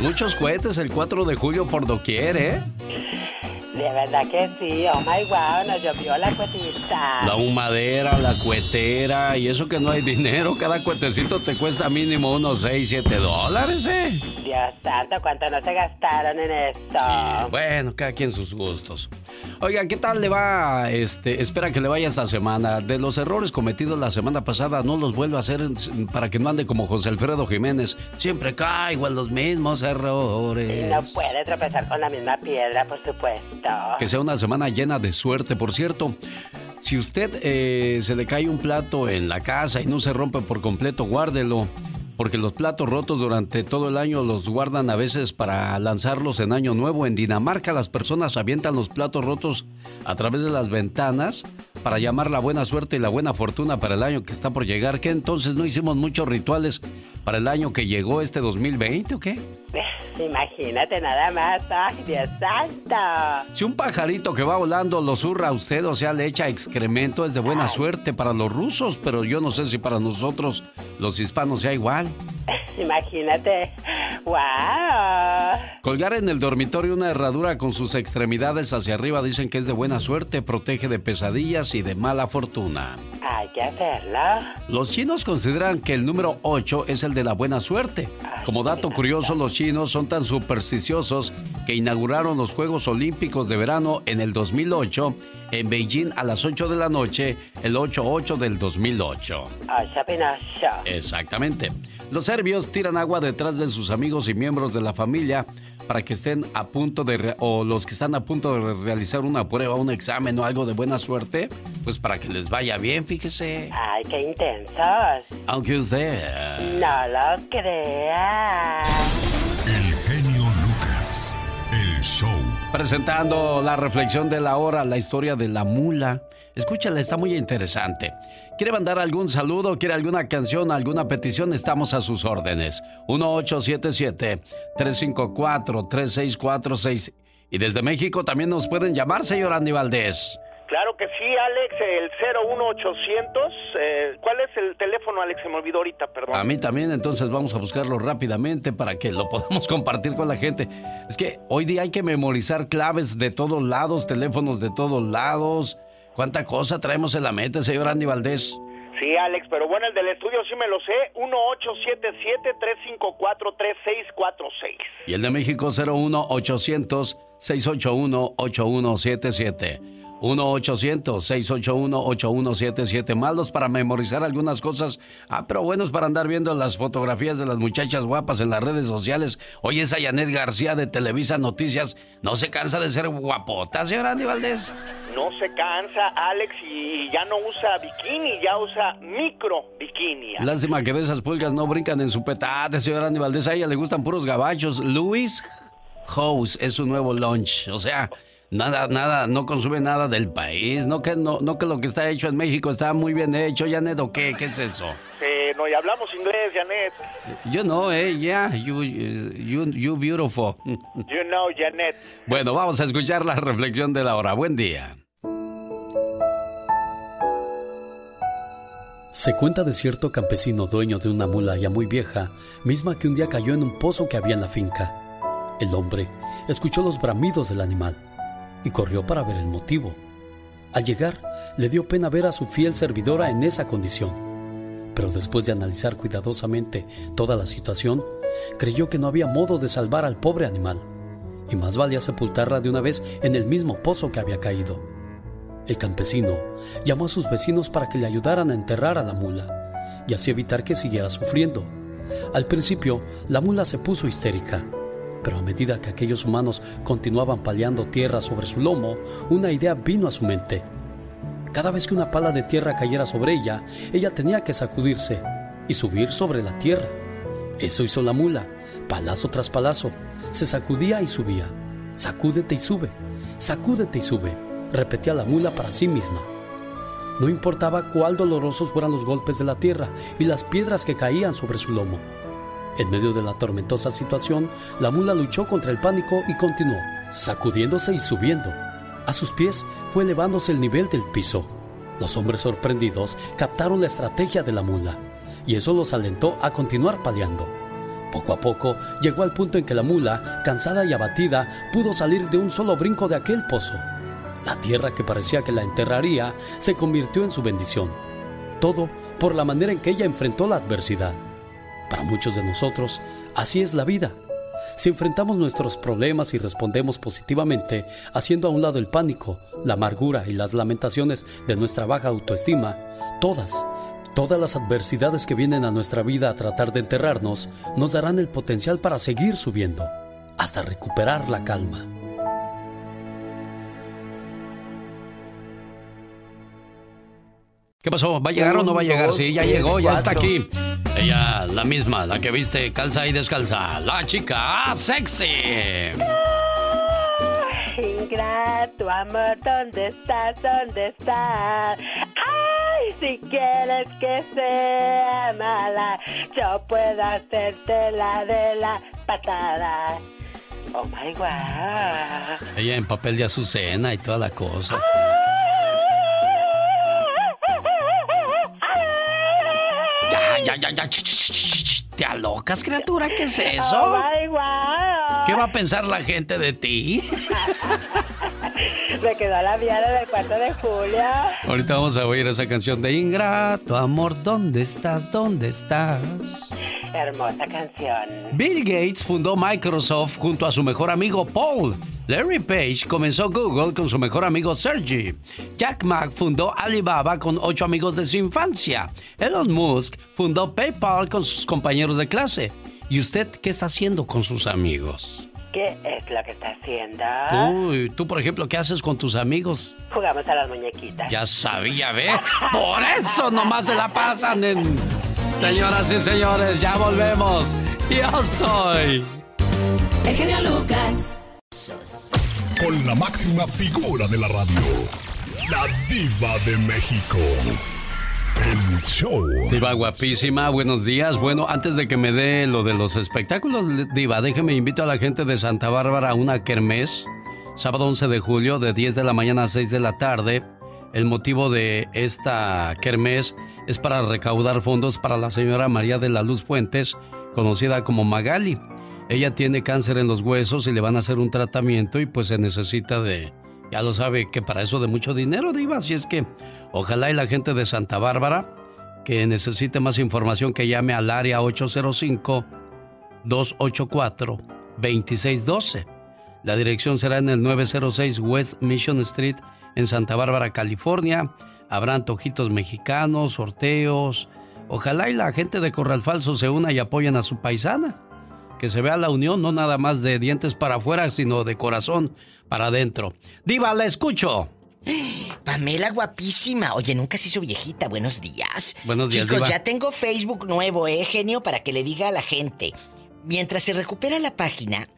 Muchos cohetes el 4 de julio por doquier, ¿eh? De verdad que sí, oh my wow, nos llovió la cuetita. La humadera, la cuetera, y eso que no hay dinero, cada cuetecito te cuesta mínimo unos 6, 7 dólares, ¿eh? Dios santo, cuánto no se gastaron en esto. Bueno, cada quien sus gustos. Oiga, ¿qué tal le va? Este, espera que le vaya esta semana. De los errores cometidos la semana pasada, no los vuelva a hacer para que no ande como José Alfredo Jiménez. Siempre caigo en los mismos errores. No puede tropezar con la misma piedra, por supuesto. Que sea una semana llena de suerte. Por cierto, si usted eh, se le cae un plato en la casa y no se rompe por completo, guárdelo. Porque los platos rotos durante todo el año los guardan a veces para lanzarlos en Año Nuevo. En Dinamarca las personas avientan los platos rotos a través de las ventanas para llamar la buena suerte y la buena fortuna para el año que está por llegar. ¿Qué entonces no hicimos muchos rituales para el año que llegó este 2020 o qué? Imagínate nada más, ay, Dios santo. Si un pajarito que va volando lo zurra a usted, o sea, le echa excremento, es de buena suerte para los rusos, pero yo no sé si para nosotros, los hispanos, sea igual. Imagínate, wow. Colgar en el dormitorio una herradura con sus extremidades hacia arriba dicen que es de buena suerte, protege de pesadillas y de mala fortuna. Hay que hacerlo. Los chinos consideran que el número 8 es el de la buena suerte. Como dato curioso, los chinos son tan supersticiosos que inauguraron los Juegos Olímpicos de Verano en el 2008 en Beijing a las 8 de la noche, el 8-8 del 2008. Ocho Pinocho. Exactamente. Los serbios tiran agua detrás de sus amigos y miembros de la familia para que estén a punto de, o los que están a punto de realizar una prueba, un examen o algo de buena suerte, pues para que les vaya bien, fíjese. Ay, qué intensos. Aunque usted... No lo creas. El genio Lucas. El show. Presentando la reflexión de la hora, la historia de la mula. Escúchala, está muy interesante. ¿Quiere mandar algún saludo? ¿Quiere alguna canción, alguna petición? Estamos a sus órdenes. 1877-354-3646. Y desde México también nos pueden llamar, señor Andy Valdés. Claro que sí, Alex, el 01800. Eh, ¿Cuál es el teléfono, Alex? Se me olvidó ahorita, perdón. A mí también, entonces vamos a buscarlo rápidamente para que lo podamos compartir con la gente. Es que hoy día hay que memorizar claves de todos lados, teléfonos de todos lados. ¿Cuánta cosa traemos en la mente, señor Andy Valdés? Sí, Alex, pero bueno, el del estudio sí me lo sé. 1877-354-3646. Y el de México 01800 681 8177. 1-800-681-8177. Malos para memorizar algunas cosas. Ah, pero buenos para andar viendo las fotografías de las muchachas guapas en las redes sociales. Oye, esa Janet García de Televisa Noticias no se cansa de ser guapota, señora Andy Valdés. No se cansa, Alex, y ya no usa bikini, ya usa micro bikini. Lástima que de esas pulgas no brincan en su petate, señora Andy Valdés. A ella le gustan puros gabachos. Luis House es su nuevo lunch. O sea, Nada, nada, no consume nada del país. No que, no, no que lo que está hecho en México está muy bien hecho, Janet, ¿o qué? ¿Qué es eso? Sí, no, y hablamos inglés, Janet. Yo no, eh, yeah, you, you, you beautiful. You know, Janet. Bueno, vamos a escuchar la reflexión de la hora. Buen día. Se cuenta de cierto campesino dueño de una mula ya muy vieja, misma que un día cayó en un pozo que había en la finca. El hombre escuchó los bramidos del animal y corrió para ver el motivo. Al llegar, le dio pena ver a su fiel servidora en esa condición, pero después de analizar cuidadosamente toda la situación, creyó que no había modo de salvar al pobre animal, y más valía sepultarla de una vez en el mismo pozo que había caído. El campesino llamó a sus vecinos para que le ayudaran a enterrar a la mula y así evitar que siguiera sufriendo. Al principio, la mula se puso histérica pero a medida que aquellos humanos continuaban paliando tierra sobre su lomo, una idea vino a su mente. Cada vez que una pala de tierra cayera sobre ella, ella tenía que sacudirse y subir sobre la tierra. Eso hizo la mula, palazo tras palazo. Se sacudía y subía. Sacúdete y sube, sacúdete y sube, repetía la mula para sí misma. No importaba cuál dolorosos fueran los golpes de la tierra y las piedras que caían sobre su lomo. En medio de la tormentosa situación, la mula luchó contra el pánico y continuó, sacudiéndose y subiendo. A sus pies fue elevándose el nivel del piso. Los hombres sorprendidos captaron la estrategia de la mula y eso los alentó a continuar paliando. Poco a poco llegó al punto en que la mula, cansada y abatida, pudo salir de un solo brinco de aquel pozo. La tierra que parecía que la enterraría se convirtió en su bendición. Todo por la manera en que ella enfrentó la adversidad. Para muchos de nosotros, así es la vida. Si enfrentamos nuestros problemas y respondemos positivamente, haciendo a un lado el pánico, la amargura y las lamentaciones de nuestra baja autoestima, todas, todas las adversidades que vienen a nuestra vida a tratar de enterrarnos, nos darán el potencial para seguir subiendo, hasta recuperar la calma. ¿Qué pasó? ¿Va a llegar o no va a llegar? Sí, ya llegó, ya está aquí. Ella, la misma, la que viste calza y descalza. La chica sexy. Ingrato, amor, ¿dónde estás? ¿Dónde estás? Ay, si quieres que sea mala, yo puedo hacerte la de la patada. Oh my god. Ella en papel de azucena y toda la cosa. Ya, ya, ya. ¿Te alocas, criatura? ¿Qué es eso? Oh. ¿Qué va a pensar la gente de ti? Me quedó la viada del 4 de julio. Ahorita vamos a oír esa canción de Ingrato, amor, ¿dónde estás? ¿Dónde estás? Hermosa canción. Bill Gates fundó Microsoft junto a su mejor amigo Paul. Larry Page comenzó Google con su mejor amigo Sergey. Jack Ma fundó Alibaba con ocho amigos de su infancia. Elon Musk fundó PayPal con sus compañeros de clase. ¿Y usted qué está haciendo con sus amigos? ¿Qué es lo que está haciendo? Uy, tú, por ejemplo, ¿qué haces con tus amigos? Jugamos a las muñequitas. Ya sabía, ¿ve? Por eso nomás se la pasan en... Señoras y señores, ya volvemos. Yo soy... El genio Lucas. Con la máxima figura de la radio, la diva de México. El show. Diva guapísima, buenos días. Bueno, antes de que me dé lo de los espectáculos, Diva, déjeme invito a la gente de Santa Bárbara a una kermés. Sábado 11 de julio, de 10 de la mañana a 6 de la tarde. El motivo de esta kermés es para recaudar fondos para la señora María de la Luz Fuentes, conocida como Magali. Ella tiene cáncer en los huesos y le van a hacer un tratamiento y pues se necesita de, ya lo sabe, que para eso de mucho dinero, Diva. Así es que ojalá y la gente de Santa Bárbara que necesite más información que llame al área 805-284-2612. La dirección será en el 906 West Mission Street en Santa Bárbara, California. Habrá antojitos mexicanos, sorteos. Ojalá y la gente de Corral Falso se una y apoyen a su paisana. Que se vea la unión, no nada más de dientes para afuera, sino de corazón para adentro. Diva, la escucho. Pamela, guapísima. Oye, nunca se hizo viejita. Buenos días. Buenos días, Chicos, Diva. ya tengo Facebook nuevo, ¿eh, genio? Para que le diga a la gente. Mientras se recupera la página,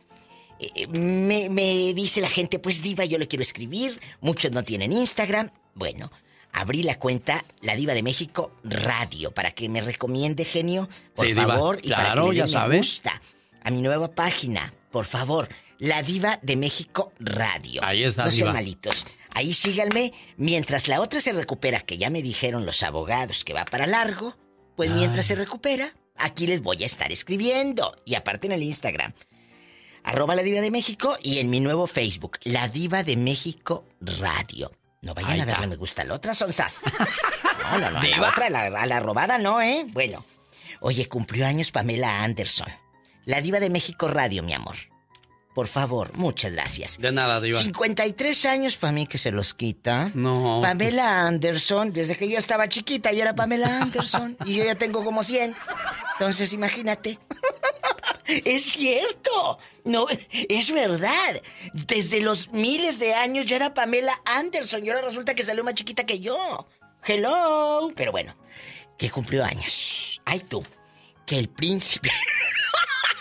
eh, me, me dice la gente, pues Diva, yo le quiero escribir. Muchos no tienen Instagram. Bueno, abrí la cuenta La Diva de México Radio para que me recomiende, genio, por Sí, Diva. favor. y para Claro, que le ya den me gusta a mi nueva página. Por favor, La Diva de México Radio. Ahí está, No sean malitos. Ahí síganme. Mientras la otra se recupera, que ya me dijeron los abogados que va para largo, pues Ay. mientras se recupera, aquí les voy a estar escribiendo. Y aparte en el Instagram. Arroba la diva de México y en mi nuevo Facebook, La Diva de México Radio. No vayan Ahí a darle está. me gusta a la otra, son sas. No, no, no, a la otra, a la, a la robada no, ¿eh? Bueno. Oye, cumplió años Pamela Anderson. La Diva de México Radio, mi amor. Por favor, muchas gracias. De nada, Diva. 53 años para mí que se los quita. No. Pamela Anderson, desde que yo estaba chiquita, y era Pamela Anderson. y yo ya tengo como 100. Entonces, imagínate. Es cierto. No, es verdad. Desde los miles de años ya era Pamela Anderson. Y ahora resulta que salió más chiquita que yo. Hello. Pero bueno, que cumplió años. Ay, tú. Que el príncipe.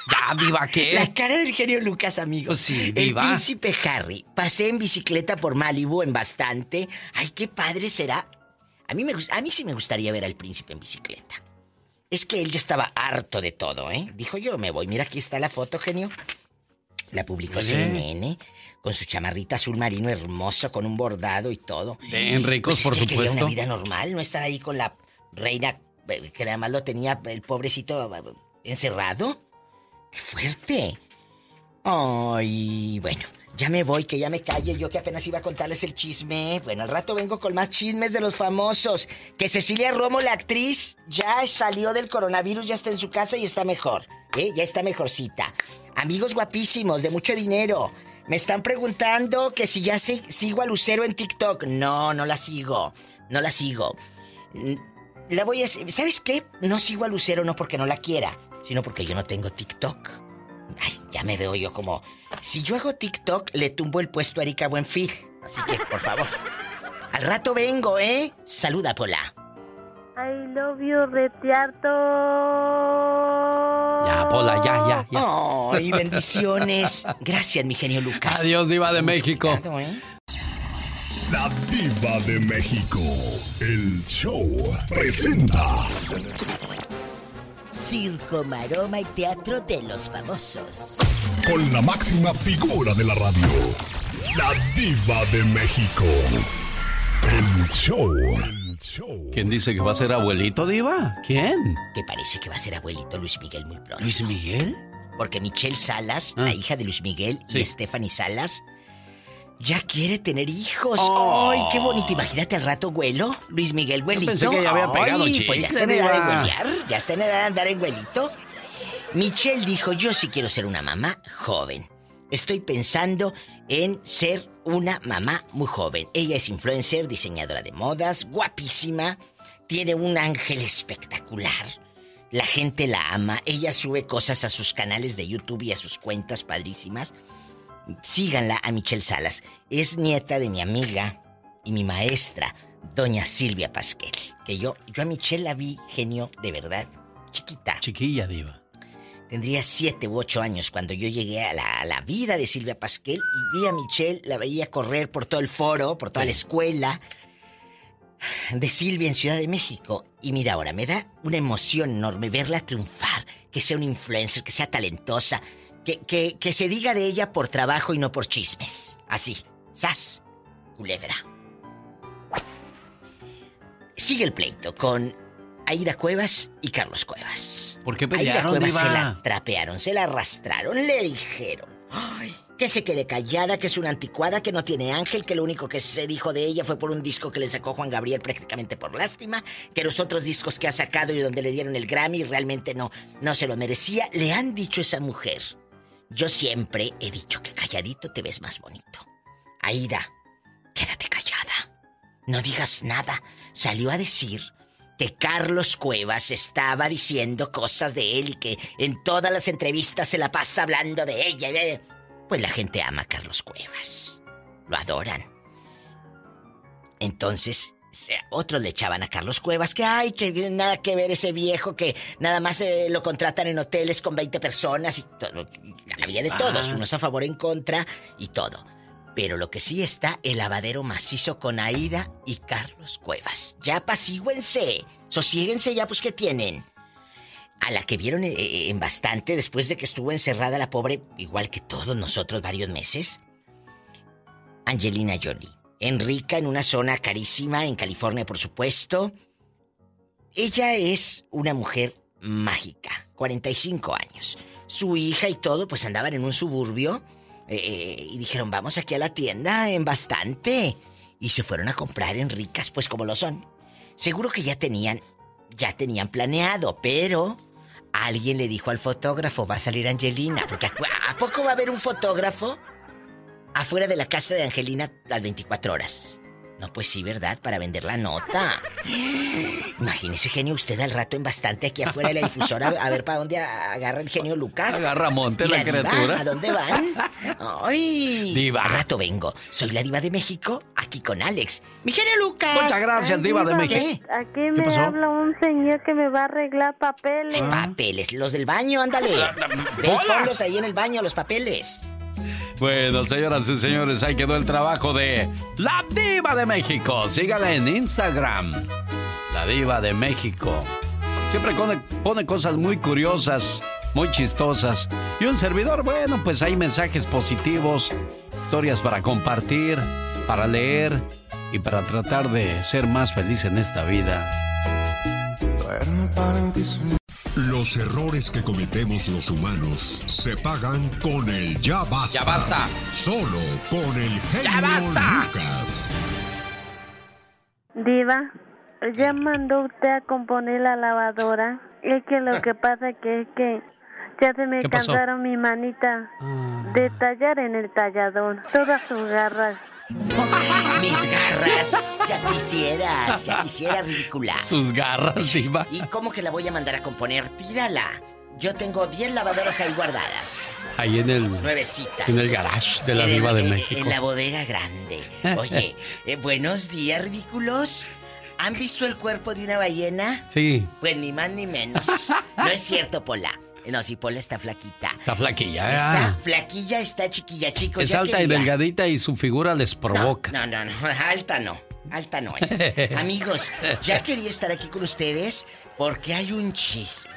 Ya, Diva, ¿qué? La cara del genio Lucas, amigo. Pues sí, El Diva. príncipe Harry. Pasé en bicicleta por Malibu en bastante. Ay, qué padre será. A mí, me, a mí sí me gustaría ver al príncipe en bicicleta. Es que él ya estaba harto de todo, ¿eh? Dijo yo me voy. Mira, aquí está la foto, genio. La publicó. CNN con su chamarrita azul marino hermoso, con un bordado y todo. Bien, ricos, Pues es por que él quería supuesto. una vida normal, no estar ahí con la reina eh, que además lo tenía el pobrecito eh, encerrado. ¡Qué fuerte! Ay, bueno, ya me voy, que ya me calle, yo que apenas iba a contarles el chisme. Bueno, al rato vengo con más chismes de los famosos. Que Cecilia Romo, la actriz, ya salió del coronavirus, ya está en su casa y está mejor. ¿eh? Ya está mejorcita. Amigos guapísimos, de mucho dinero. Me están preguntando que si ya si- sigo a Lucero en TikTok. No, no la sigo. No la sigo. Mm, La voy a... ¿Sabes qué? No sigo a Lucero no porque no la quiera, sino porque yo no tengo TikTok. Ay, ya me veo yo como... Si yo hago TikTok, le tumbo el puesto a Erika Buenfil. Así que, por favor. Al rato vengo, ¿eh? Saluda, Pola. I love you, retiarto. Ya, Pola, ya, ya, ya. Ay, bendiciones. Gracias, mi genio Lucas. Adiós, Diva de México. Cuidado, ¿eh? La diva de México. El show presenta. Circo, maroma y teatro de los famosos. Con la máxima figura de la radio. La diva de México. El show. ¿Quién dice que va a ser abuelito, Diva? ¿Quién? Que parece que va a ser abuelito Luis Miguel muy pronto. ¿Luis Miguel? Porque Michelle Salas, Ah. la hija de Luis Miguel, Sí. y Stephanie Salas, ya quiere tener hijos. Oh. ¡Ay, qué bonito! Imagínate al rato, güelo. Luis Miguel, güelito. pensé que ya había pegado Ay, Pues ya está en edad de güelear. Ya está en edad de andar en güelito. Michelle dijo, yo sí quiero ser una mamá joven. Estoy pensando en ser una mamá muy joven. Ella es influencer, diseñadora de modas, guapísima, tiene un ángel espectacular. La gente la ama, ella sube cosas a sus canales de YouTube y a sus cuentas padrísimas. Síganla a Michelle Salas. Es nieta de mi amiga y mi maestra, doña Silvia Pasquel. Que yo, yo a Michelle la vi genio de verdad, chiquita. Chiquilla, Diva. Tendría siete u ocho años cuando yo llegué a la, a la vida de Silvia Pasquel y vi a Michelle, la veía correr por todo el foro, por toda la escuela de Silvia en Ciudad de México. Y mira ahora, me da una emoción enorme verla triunfar, que sea una influencer, que sea talentosa, que, que, que se diga de ella por trabajo y no por chismes. Así, sas, culebra. Sigue el pleito con Aida Cuevas y Carlos Cuevas. ¿Por qué Aida pelearon, Cuevas Diva? se la trapearon, se la arrastraron, le dijeron. Ay, que se quede callada, que es una anticuada, que no tiene ángel, que lo único que se dijo de ella fue por un disco que le sacó Juan Gabriel prácticamente por lástima, que los otros discos que ha sacado y donde le dieron el Grammy realmente no, no se lo merecía. Le han dicho a esa mujer. Yo siempre he dicho que calladito te ves más bonito. Aida, quédate callada. No digas nada. Salió a decir que Carlos Cuevas estaba diciendo cosas de él y que en todas las entrevistas se la pasa hablando de ella. Pues la gente ama a Carlos Cuevas. Lo adoran. Entonces, otros le echaban a Carlos Cuevas que, ay, que nada que ver ese viejo que nada más eh, lo contratan en hoteles con 20 personas y todo. Había de todos, unos a favor, en contra y todo. Pero lo que sí está, el lavadero macizo con Aida y Carlos Cuevas. Ya apacíguense, sosiéguense ya, pues, ¿qué tienen? A la que vieron eh, eh, en bastante después de que estuvo encerrada la pobre, igual que todos nosotros varios meses. Angelina Jolie. Enrica en una zona carísima, en California por supuesto. Ella es una mujer mágica, 45 años. Su hija y todo pues andaban en un suburbio eh, eh, y dijeron vamos aquí a la tienda en bastante. Y se fueron a comprar en ricas pues como lo son. Seguro que ya tenían, ya tenían planeado, pero alguien le dijo al fotógrafo va a salir Angelina. Porque ¿a poco va a haber un fotógrafo afuera de la casa de Angelina las 24 horas. No, pues sí, ¿verdad? Para vender la nota. Imagínese, genio, usted al rato en bastante aquí afuera de la difusora a ver para dónde agarra el genio Lucas. Agarra monte la, criatura. ¿A dónde van? ¡Ay! Diva. Al rato vengo. Soy la diva de México, aquí con Alex. Mi genio Lucas. Muchas gracias, diva, de México. Aquí me habla un señor que me va a arreglar papeles. papeles, los del baño, ándale. Ven, ponlos ahí en el baño, los papeles. Bueno, señoras y señores, ahí quedó el trabajo de La Diva de México. Sígala en Instagram. La Diva de México. Siempre pone, cosas muy curiosas, muy chistosas. Y un servidor, bueno, pues hay mensajes positivos, historias para compartir, para leer y para tratar de ser más feliz en esta vida. Los errores que cometemos los humanos se pagan con el ya basta. Ya basta. Solo con el genio Lucas. Diva, ya mandó usted a componer la lavadora. Es que lo que pasa que es que ya se me cansaron mi manita ah. de tallar en el tallador. Todas sus garras. Mis garras. Ya quisieras, ya quisiera ridícula. Sus garras, diva. ¿Y cómo que la voy a mandar a componer? Tírala. Yo tengo 10 lavadoras ahí guardadas. Ahí en el. Nuevecitas. En el garage de la Diva de México. En la bodega grande. Oye, eh, buenos días, ridículos. ¿Han visto el cuerpo de una ballena? Sí. Pues ni más ni menos. No es cierto, Pola. No, si Pola está flaquita. Está flaquilla. Está flaquilla, está chiquilla, chicos. Es alta y delgadita y su figura les provoca. No, no, no, alta no. Alta no es. Amigos, ya quería estar aquí con ustedes porque hay un chisme.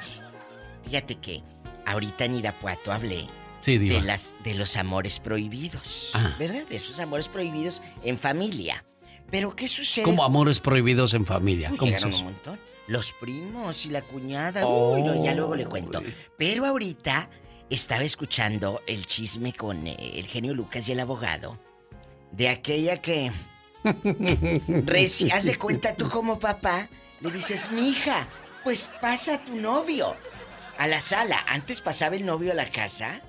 Fíjate que ahorita en Irapuato hablé de, las, de los amores prohibidos. Ah. ¿Verdad? De esos amores prohibidos en familia. Pero ¿qué sucede? ¿Cómo amores prohibidos en familia? ¿Cómo llegaron un montón los primos y la cuñada. Uy, no, ya luego le cuento. Pero ahorita estaba escuchando el chisme con eh, el genio Lucas y el abogado de aquella que. Reci, haz de cuenta tú como papá, le dices, mi hija, pues pasa tu novio a la sala. Antes pasaba el novio a la casa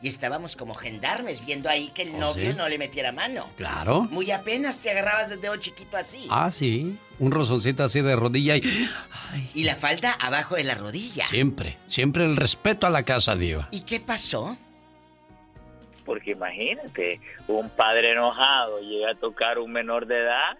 y estábamos como gendarmes viendo ahí que el ¿Oh, novio no le metiera mano. Claro. Muy apenas te agarrabas del dedo chiquito así. Ah, sí. Un rozoncito así de rodilla y. Y la falda abajo de la rodilla. Siempre, siempre el respeto a la casa diva. ¿Y qué pasó? Porque imagínate, un padre enojado llega a tocar un menor de edad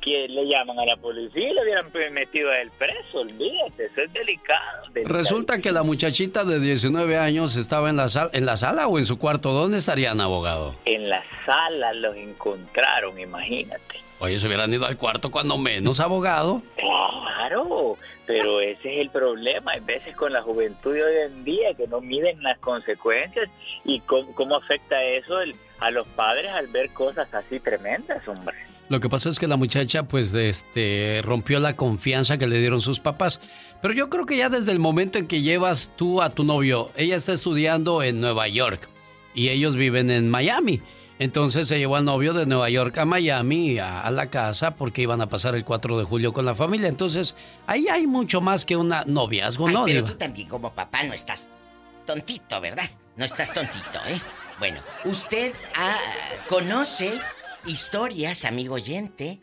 que le llaman a la policía y le hubieran metido a él preso, olvídate, eso es delicado. Resulta que la muchachita de 19 años estaba en la, sala, en la sala o en su cuarto. ¿Dónde estarían, abogado? En la sala los encontraron, imagínate. Oye, se hubieran ido al cuarto cuando menos, abogado. Claro, pero ese es el problema. Hay veces con la juventud de hoy en día que no miden las consecuencias y cómo, cómo afecta eso a los padres al ver cosas así tremendas, hombre. Lo que pasa es que la muchacha pues este rompió la confianza que le dieron sus papás. Pero yo creo que ya desde el momento en que llevas tú a tu novio, ella está estudiando en Nueva York y ellos viven en Miami. Entonces se llevó al novio de Nueva York a Miami a, la casa porque iban a pasar el 4 de julio con la familia. Entonces ahí hay mucho más que una noviazgo, ¿no? Pero tú también como papá no estás tontito, ¿verdad? No estás tontito, ¿eh? Bueno, usted ah, conoce historias, amigo oyente,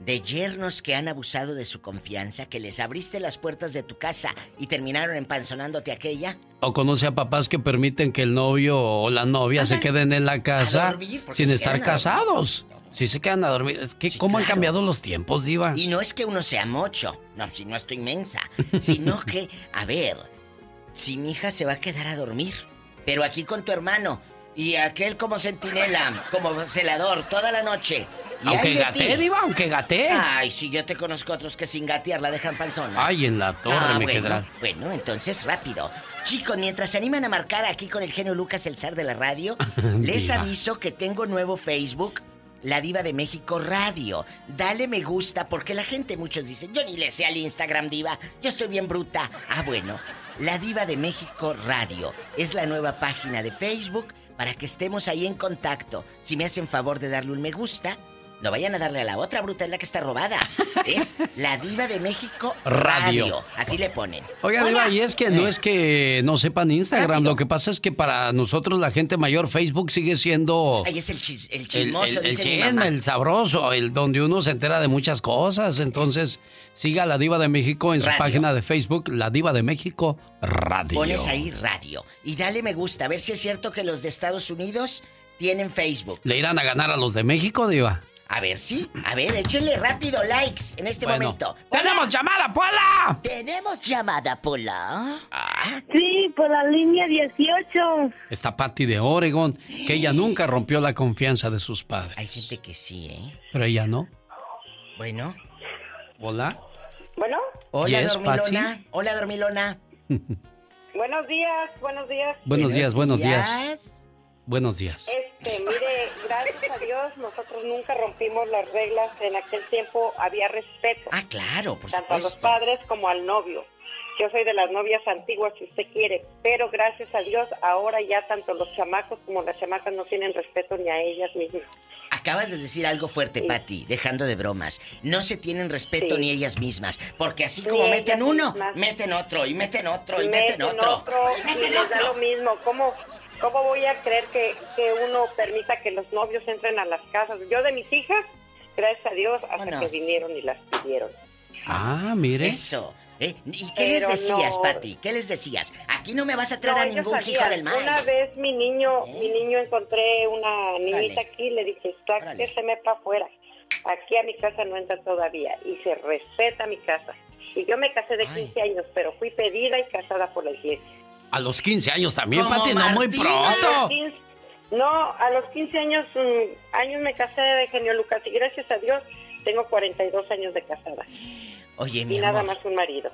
de yernos que han abusado de su confianza, que les abriste las puertas de tu casa y terminaron empanzonándote aquella? ¿O conoce a papás que permiten que el novio o la novia se queden en la casa sin estar casados? Si se quedan a dormir. Es que, ¿cómo han cambiado los tiempos, Diva? Y no es que uno sea mocho. No, si no estoy inmensa. sino que, a ver, si mi hija se va a quedar a dormir, pero aquí con tu hermano, y aquel como centinela, como celador, toda la noche. Y aunque gatee, Diva, aunque gatee. Ay, si yo te conozco otros que sin gatear la dejan panzona. Ay, en la torre, ah, mi bueno, bueno, entonces rápido. Chicos, mientras se animan a marcar aquí con el genio Lucas, el zar de la radio, les aviso que tengo nuevo Facebook la Diva de México Radio. Dale me gusta porque la gente, muchos dicen, yo ni le sé al Instagram Diva, yo estoy bien bruta. Ah, bueno, La Diva de México Radio es la nueva página de Facebook para que estemos ahí en contacto. Si me hacen favor de darle un me gusta, no vayan a darle a la otra bruta, es la que está robada. Es la Diva de México Radio. Así le ponen. Oiga, Diva, y es que no es que no sepan Instagram. Lo que pasa es que para nosotros, la gente mayor, Facebook sigue siendo. Ahí es el, el chismoso, El, el, chisme, el sabroso, el donde uno se entera de muchas cosas. Entonces, siga a la Diva de México en su página de Facebook, La Diva de México Radio. Pones ahí radio. Y dale me gusta, a ver si es cierto que los de Estados Unidos tienen Facebook. ¿Le irán a ganar a los de México, Diva? A ver, sí. A ver, échenle rápido likes en este momento. ¡Tenemos llamada, Pola! ¿Tenemos llamada, Pola? Ah. Sí, por la línea 18. Está Patty de Oregon, que ella nunca rompió la confianza de sus padres. Hay gente que sí, ¿eh? Pero ella no. Bueno. ¿Hola? Bueno. Hola, Dormilona. Hola, Dormilona. buenos días, buenos días. Buenos, días, buenos días. Buenos días. Este, mire, gracias a Dios nosotros nunca rompimos las reglas. En aquel tiempo había respeto. Ah, claro, por Tanto a los padres como al novio. Yo soy de las novias antiguas, si usted quiere, pero gracias a Dios ahora ya tanto los chamacos como las chamacas no tienen respeto ni a ellas mismas. Acabas de decir algo fuerte, Patti, dejando de bromas. No se tienen respeto ni ellas mismas, porque así como meten uno, meten otro, y meten otro, y meten, otro. y meten les da lo mismo. ¿Cómo, ¿Cómo voy a creer que, que uno permita que los novios entren a las casas? Yo de mis hijas, gracias a Dios, hasta que vinieron y las pidieron. Ah, mire. Eso. ¿Eh? ¿Y qué les decías, no... Pati? ¿Qué les decías? Aquí no me vas a traer a ningún hijo del maíz. Una vez mi niño, ¿Eh? mi niño encontré una niñita aquí, le dije, que se me para afuera. Aquí a mi casa no entra todavía y se respeta mi casa. Y yo me casé de 15 años, pero fui pedida y casada por la iglesia. A los 15 años también, Pati, no muy pronto. no, a los 15 años, um, años me casé de genio Lucas y gracias a Dios tengo 42 años de casada. Oye, mi Y nada más un marido.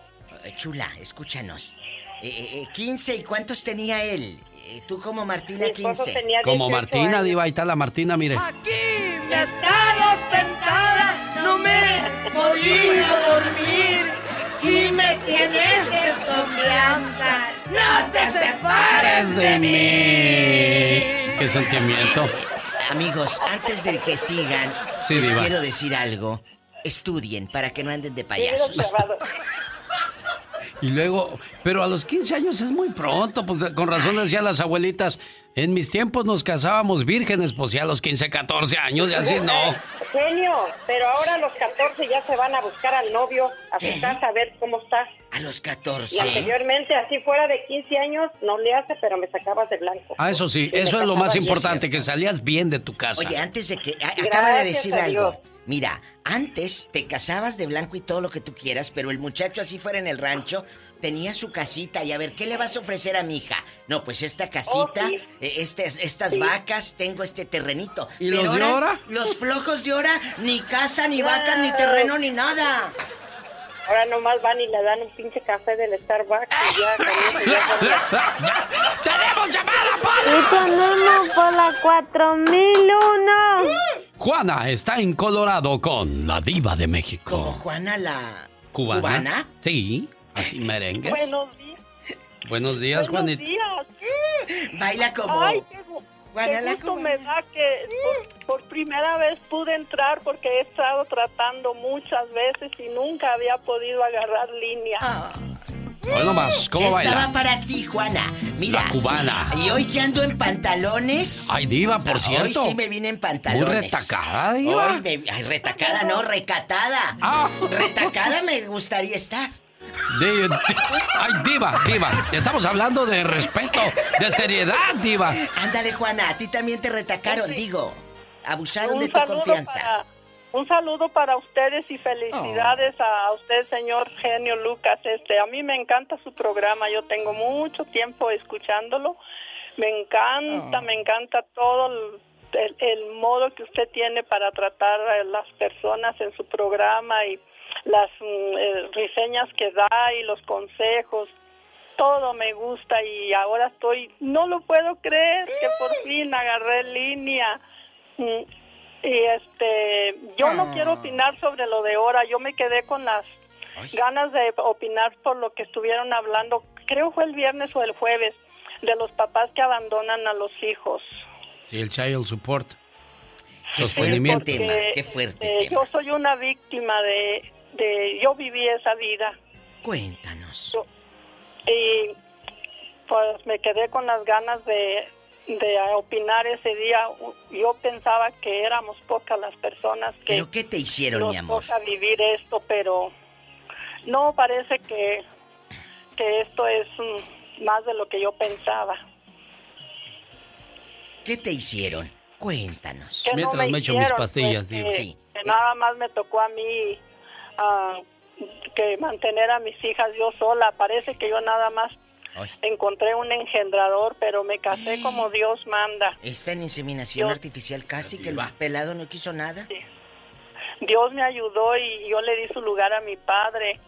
Chula, escúchanos. Eh, eh, 15, ¿y cuántos tenía él? Eh, Tú como Martina, 15. Como Martina, años. Diva, ahí está la Martina, mire. Aquí me he estado sentada, no me he podido dormir. Me tienes desconfianza, no te separes de mí. Qué sentimiento. Amigos, antes de que sigan, sí, les diva. quiero decir algo. Estudien para que no anden de payasos. Y luego, pero a los 15 años es muy pronto, pues con razón decían las abuelitas, en mis tiempos nos casábamos vírgenes, pues ya a los 15, 14 años, y así no. Genio, pero ahora a los 14 ya se van a buscar al novio, a su casa a ver cómo está. A los 14. Y anteriormente, así fuera de 15 años, no le hace, pero me sacabas de blanco. Ah, eso sí, Y eso es lo más importante, que salías bien de tu casa. Oye, antes de que... a- acaba de decir algo. Mira, antes te casabas de blanco y todo lo que tú quieras, pero el muchacho así fuera en el rancho tenía su casita y a ver, ¿qué le vas a ofrecer a mi hija? No, pues esta casita, Oh, sí. eh, estas, estas vacas, tengo este terrenito. ¿Y Pero los de ahora? Los flojos de ahora, ni casa, ni vacas, ni terreno, ni nada. Ahora nomás van y le dan un pinche café del Starbucks y ya, ¡Tenemos llamada, Y tenemos por la 4001. Juana está en Colorado con la diva de México. Como Juana la... ¿Cubana? ¿Cubana? Sí, así merengues. Buenos días. Buenos días, Buenos Juanita. días. Baila como... Ay, qué, gusto me da que por, por primera vez pude entrar porque he estado tratando muchas veces y nunca había podido agarrar línea. Hoy nomás, ¿cómo Esta baila? va para ti, Juana. Mira. La cubana. Y hoy que ando en pantalones. Ay, diva, por Hoy cierto. sí me vine en pantalones. Muy retacada, diva. Hoy me- ay, retacada no, recatada. Ah. Retacada me gustaría estar. Di- di- ay, diva, diva. Estamos hablando de respeto, de seriedad, diva. Ándale, Juana, a ti también te retacaron, digo. Abusaron de tu confianza. para- un saludo para ustedes y felicidades a usted, señor Genio Lucas. Este, a mí me encanta su programa. Yo tengo mucho tiempo escuchándolo. Me encanta, me encanta todo el, el- el modo que usted tiene para tratar a las personas en su programa y las mm, eh, reseñas que da y los consejos. Todo me gusta y ahora estoy, no lo puedo creer que por fin agarré línea. Mm, Y este, yo no quiero opinar sobre lo de ahora, yo me quedé con las ganas de opinar por lo que estuvieron hablando, creo fue el viernes o el jueves, de los papás que abandonan a los hijos. Sí, el child support. Qué fuerte tema, qué fuerte Eh, yo soy una víctima de, de, yo viví esa vida. Cuéntanos. Y pues me quedé con las ganas de, de opinar ese día. Yo pensaba que éramos pocas las personas que ¿Pero qué te hicieron, nos mi amor? toca vivir esto, pero no parece que, que esto es mm, más de lo que yo pensaba. ¿Qué te hicieron? Cuéntanos. Que no Mientras me echo mis pastillas, pues, diva. que- Sí. que nada más me tocó a mí que mantener a mis hijas yo sola. Parece que yo nada más encontré un engendrador, pero me casé como Dios manda. Esta en inseminación Yo- artificial casi que el pelado no quiso nada. Dios me ayudó y yo le di su lugar a mi padre,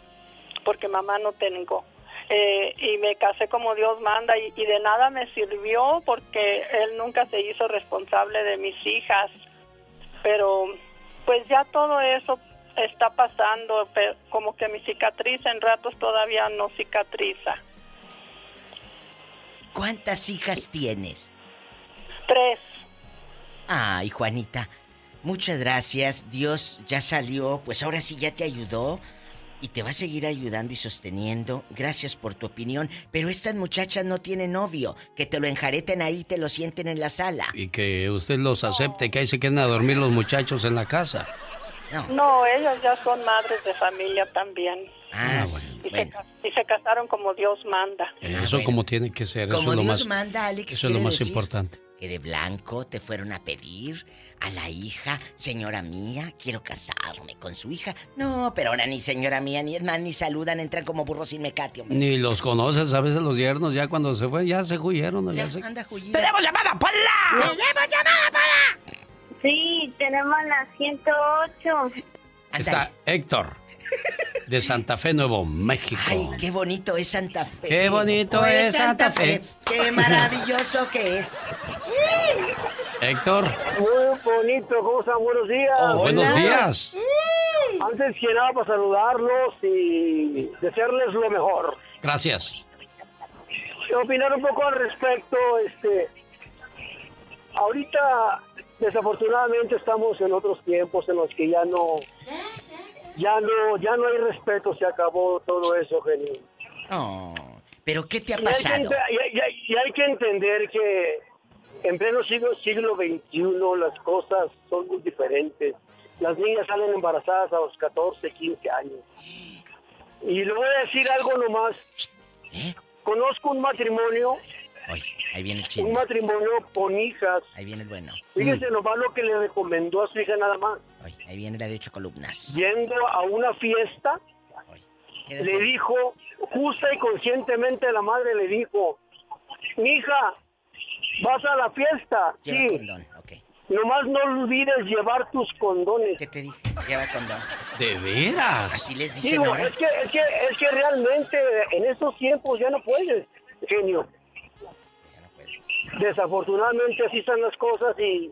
porque mamá no tengo. Eh, y me casé como Dios manda y, y de nada me sirvió porque él nunca se hizo responsable de mis hijas. Pero pues ya todo eso está pasando, pero como que mi cicatriz en ratos todavía no cicatriza. ¿Cuántas hijas tienes? Tres. Ay, Juanita, muchas gracias. Dios ya salió, pues ahora sí ya te ayudó y te va a seguir ayudando y sosteniendo. Gracias por tu opinión. Pero estas muchachas no tienen novio. Que te lo enjareten ahí, te lo sienten en la sala. Y que usted los acepte, que ahí se queden a dormir los muchachos en la casa. No, ellas ya son madres de familia también. Ah, y, se, ca- y se casaron como Dios manda. Eso como tiene que ser. Como eso es lo Dios más, manda, Alex, Eso es lo más importante. Que de blanco te fueron a pedir a la hija, señora mía, quiero casarme con su hija. No, pero ahora ni señora mía, ni es más, ni saludan, entran como burros sin mecate, hombre. Ni los conoces a veces los yernos, ya cuando se fue, ya se huyeron. ¿no? Ya se... Anda. ¡Tenemos llamada, Pola! ¡Tenemos llamada, Pola! Sí, tenemos la 108. Está Héctor, de Santa Fe, Nuevo México. Ay, qué bonito es Santa Fe. Qué bonito es Santa Fe. Qué maravilloso que es. Héctor, Muy bonito, ¿cómo están? Buenos días. Oh, buenos días. Antes que nada, para saludarlos y desearles lo mejor. gracias. Opinar un poco al respecto, este. Ahorita, desafortunadamente, estamos en otros tiempos en los que ya no. Ya no, ya no hay respeto, se acabó todo eso, genio. Oh, pero ¿qué te ha Y hay, que, pasado? y hay- y hay que entender que en pleno siglo, siglo XXI las cosas son muy diferentes. Las niñas salen embarazadas a los 14, 15 años. Y le voy a decir algo nomás. ¿Eh? Conozco un matrimonio, Ay, ahí viene el un chisme. matrimonio con hijas. Ahí viene el bueno. Fíjese nomás lo que le recomendó a su hija nada más. Ay, ahí viene la de ocho columnas. Yendo a una fiesta, Quédate. le dijo, justa y conscientemente la madre le dijo, mija, vas a la fiesta, Lleva sí, condón, ok. nomás no olvides llevar tus condones. ¿Qué te dije? Lleva condón. ¿De veras? Así les dicen Digo, ahora. es que, es, que, es que realmente en estos tiempos ya no puedes, genio. Desafortunadamente así están las cosas y,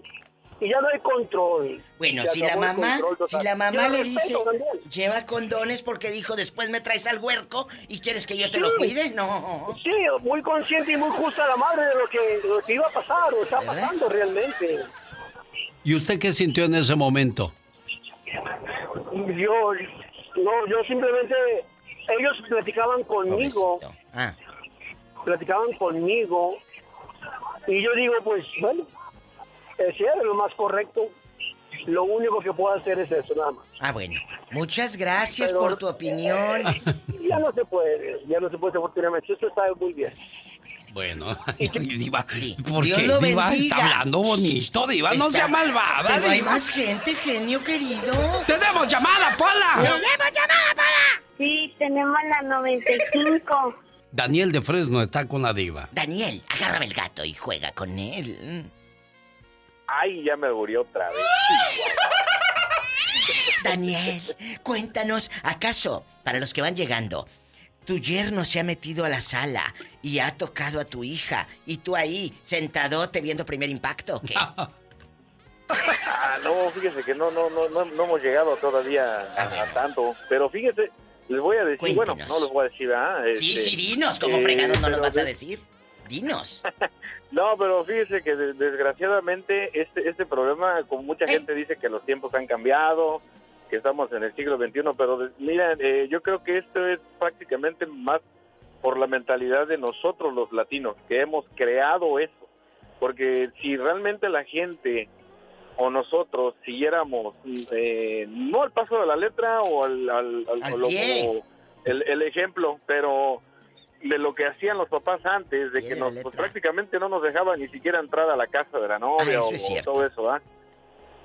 y ya no hay control. Bueno, si la mamá, si la mamá le dice, también. lleva condones porque dijo, después me traes al huerco y quieres que yo te Sí. lo cuide, no. Sí, muy consciente y muy justa la madre de lo que, de lo que iba a pasar o está ¿Verdad? pasando realmente. ¿Y usted qué sintió en ese momento? Yo, no, yo simplemente ellos platicaban conmigo. Ah. Platicaban conmigo. Y yo digo, pues, bueno, es lo más correcto. Lo único que puedo hacer es eso, nada más. Ah, bueno. Muchas gracias por tu opinión. Ya no se puede, ya no se puede, desafortunadamente. Esto está muy bien. Bueno, Diva, ¿por Dios qué lo Diva bendiga. está hablando bonito, Diva? No Está- sea malvada, Pero hay más gente, genio querido. ¡Tenemos llamada, Pola! llamada, Pola! Sí, tenemos la 95. Daniel de Fresno está con la Diva. Daniel, agárrame el gato y juega con él. Ay, ya me murió otra vez. Daniel, cuéntanos, ¿acaso, para los que van llegando, tu yerno se ha metido a la sala y ha tocado a tu hija y tú ahí, sentadote viendo primer impacto o qué? Ah, no, fíjese que no, no, no, no, no hemos llegado todavía a, a tanto. Pero fíjese, les voy a decir, bueno, no les voy a decir, ¿ah? Sí, Este, sí, dinos, como eh, fregados no pero vas a de- decir. Dinos. No, pero fíjese que de- desgraciadamente este, este problema, como mucha gente dice que los tiempos han cambiado, que estamos en el siglo XXI, pero mira, eh, yo creo que esto es prácticamente más por la mentalidad de nosotros los latinos, que hemos creado eso. Porque si realmente la gente o nosotros siguiéramos eh, no al paso de la letra o al, al- al- Al o lo- pie. o el, el ejemplo, pero de lo que hacían los papás antes, de que nos, pues, prácticamente no nos dejaban ni siquiera entrar a la casa de la novia Ah, eso o, es o cierto. todo eso, ¿ah?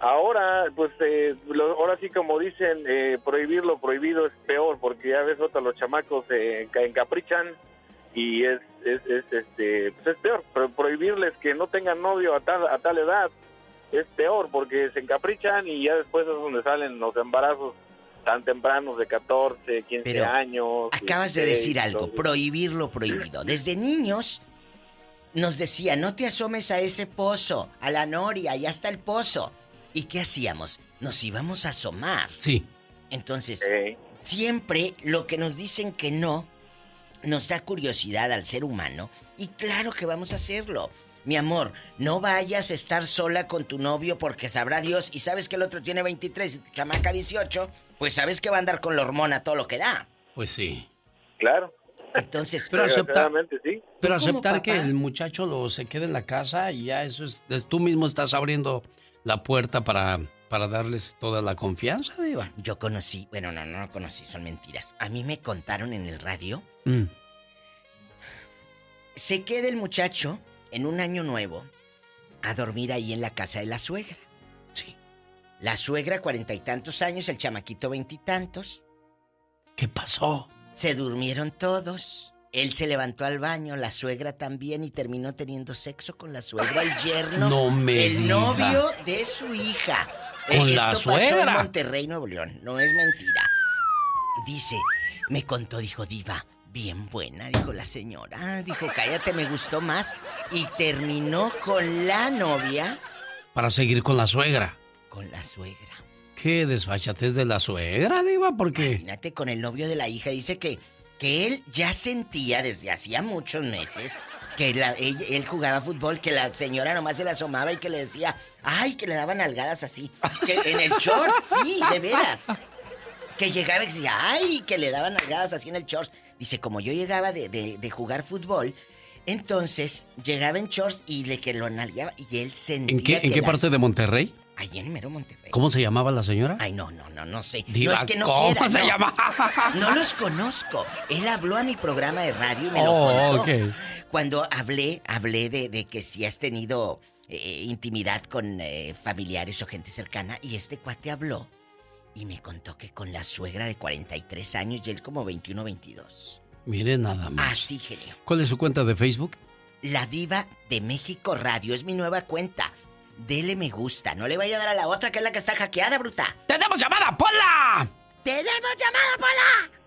Ahora, pues, eh, lo- ahora sí como dicen, eh, prohibir lo prohibido es peor, porque ya ves, otra los chamacos se enca- encaprichan y es, es, es, este, pues es peor. Pro- prohibirles que no tengan novio a tal, a tal edad es peor, porque se encaprichan y ya después es donde salen los embarazos tan tempranos de 14, 15 Pero años. Acabas de 16, decir algo, entonces- prohibir lo prohibido. Desde niños nos decía, no te asomes a ese pozo, a la noria, allá está el pozo. ¿Y qué hacíamos? Nos íbamos a asomar. Sí. Entonces, siempre lo que nos dicen que no, nos da curiosidad al ser humano y claro que vamos a hacerlo. Mi amor, no vayas a estar sola con tu novio porque sabrá Dios y sabes que el otro tiene 23 y tu chamaca 18, pues sabes que va a andar con la hormona todo lo que da. Pues sí. Claro. Entonces, Pero aceptar, sí. pero aceptar que el muchacho lo se quede en la casa y ya eso es, es- tú mismo estás abriendo la puerta para, para darles toda la confianza, Diva. Yo conocí, bueno, no, no conocí, son mentiras. A mí me contaron en el radio, Mm. se queda el muchacho en un año nuevo a dormir ahí en la casa de la suegra. Sí. La suegra cuarenta y tantos años, el chamaquito veintitantos. ¿Qué pasó? Se durmieron todos. Él se levantó al baño, la suegra también y terminó teniendo sexo con la suegra, el yerno, No me el diga. novio de su hija. ¿Con Eh, la Esto pasó en suegra? Monterrey, Nuevo León, no es mentira. Dice, me contó, dijo Diva, bien buena, dijo la señora. Dijo, cállate, me gustó más. Y terminó con la novia, Para seguir con la suegra. con la suegra. ¿Qué desfachatez de la suegra, Diva? Porque Imagínate con el novio de la hija. Dice que, que él ya sentía desde hacía muchos meses que la- él, él jugaba fútbol, que la señora nomás se le asomaba y que le decía, ay, que le daban algadas así. Que en el short, sí, de veras. Que llegaba y decía, ay, que le daban algadas así en el short. Dice, como yo llegaba de, de- de jugar fútbol, entonces llegaba en shorts y le que lo analgaba y él sentía ¿en qué, en que qué las- parte de Monterrey? Ahí en mero Monterrey. ¿Cómo se llamaba la señora? Ay, no, no, no, no sé. Diva, no es que no ¿cómo quiera, se no. llama? No los conozco. Él habló a mi programa de radio y me lo Oh, contó. Cuando hablé, hablé de, de que si has tenido eh, intimidad con eh, familiares o gente cercana y este cuate habló y me contó que con la suegra de 43 años y él como 21 22. Mire nada más. Así, genio. ¿Cuál es su cuenta de Facebook? La Diva de México Radio es mi nueva cuenta. Dele me gusta. No le vaya a dar a la otra que es la que está hackeada, bruta. ¡Tenemos llamada, Pola! ¡Tenemos llamada, Pola!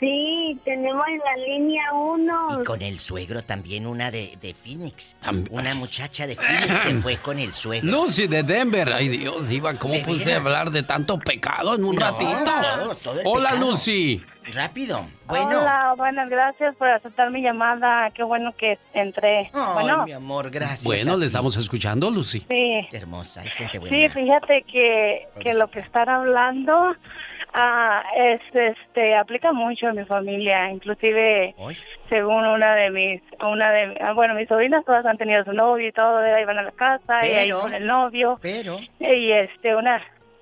Sí, tenemos la línea 1. Y con el suegro también una de, de Phoenix. Una muchacha de Phoenix se fue con el suegro. Lucy de Denver. Ay, Dios, Diva, ¿cómo ¿De pude veras? hablar de tanto pecado en un No, ratito? todo el Hola, pecado. Lucy. Rápido. Bueno. Hola, buenas gracias por aceptar mi llamada. Qué bueno que entré. Ay, bueno, mi amor, gracias. Bueno, a le estamos escuchando, Lucy. sí. Hermosa, es gente buena. Sí, fíjate que, que lo que están hablando, Ah, es, este, aplica mucho en mi familia, inclusive según una de mis, una de, ah, bueno, mis sobrinas todas han tenido su novio y todo, ahí van a la casa y ahí Pero- con el novio. Pero. Y este, una,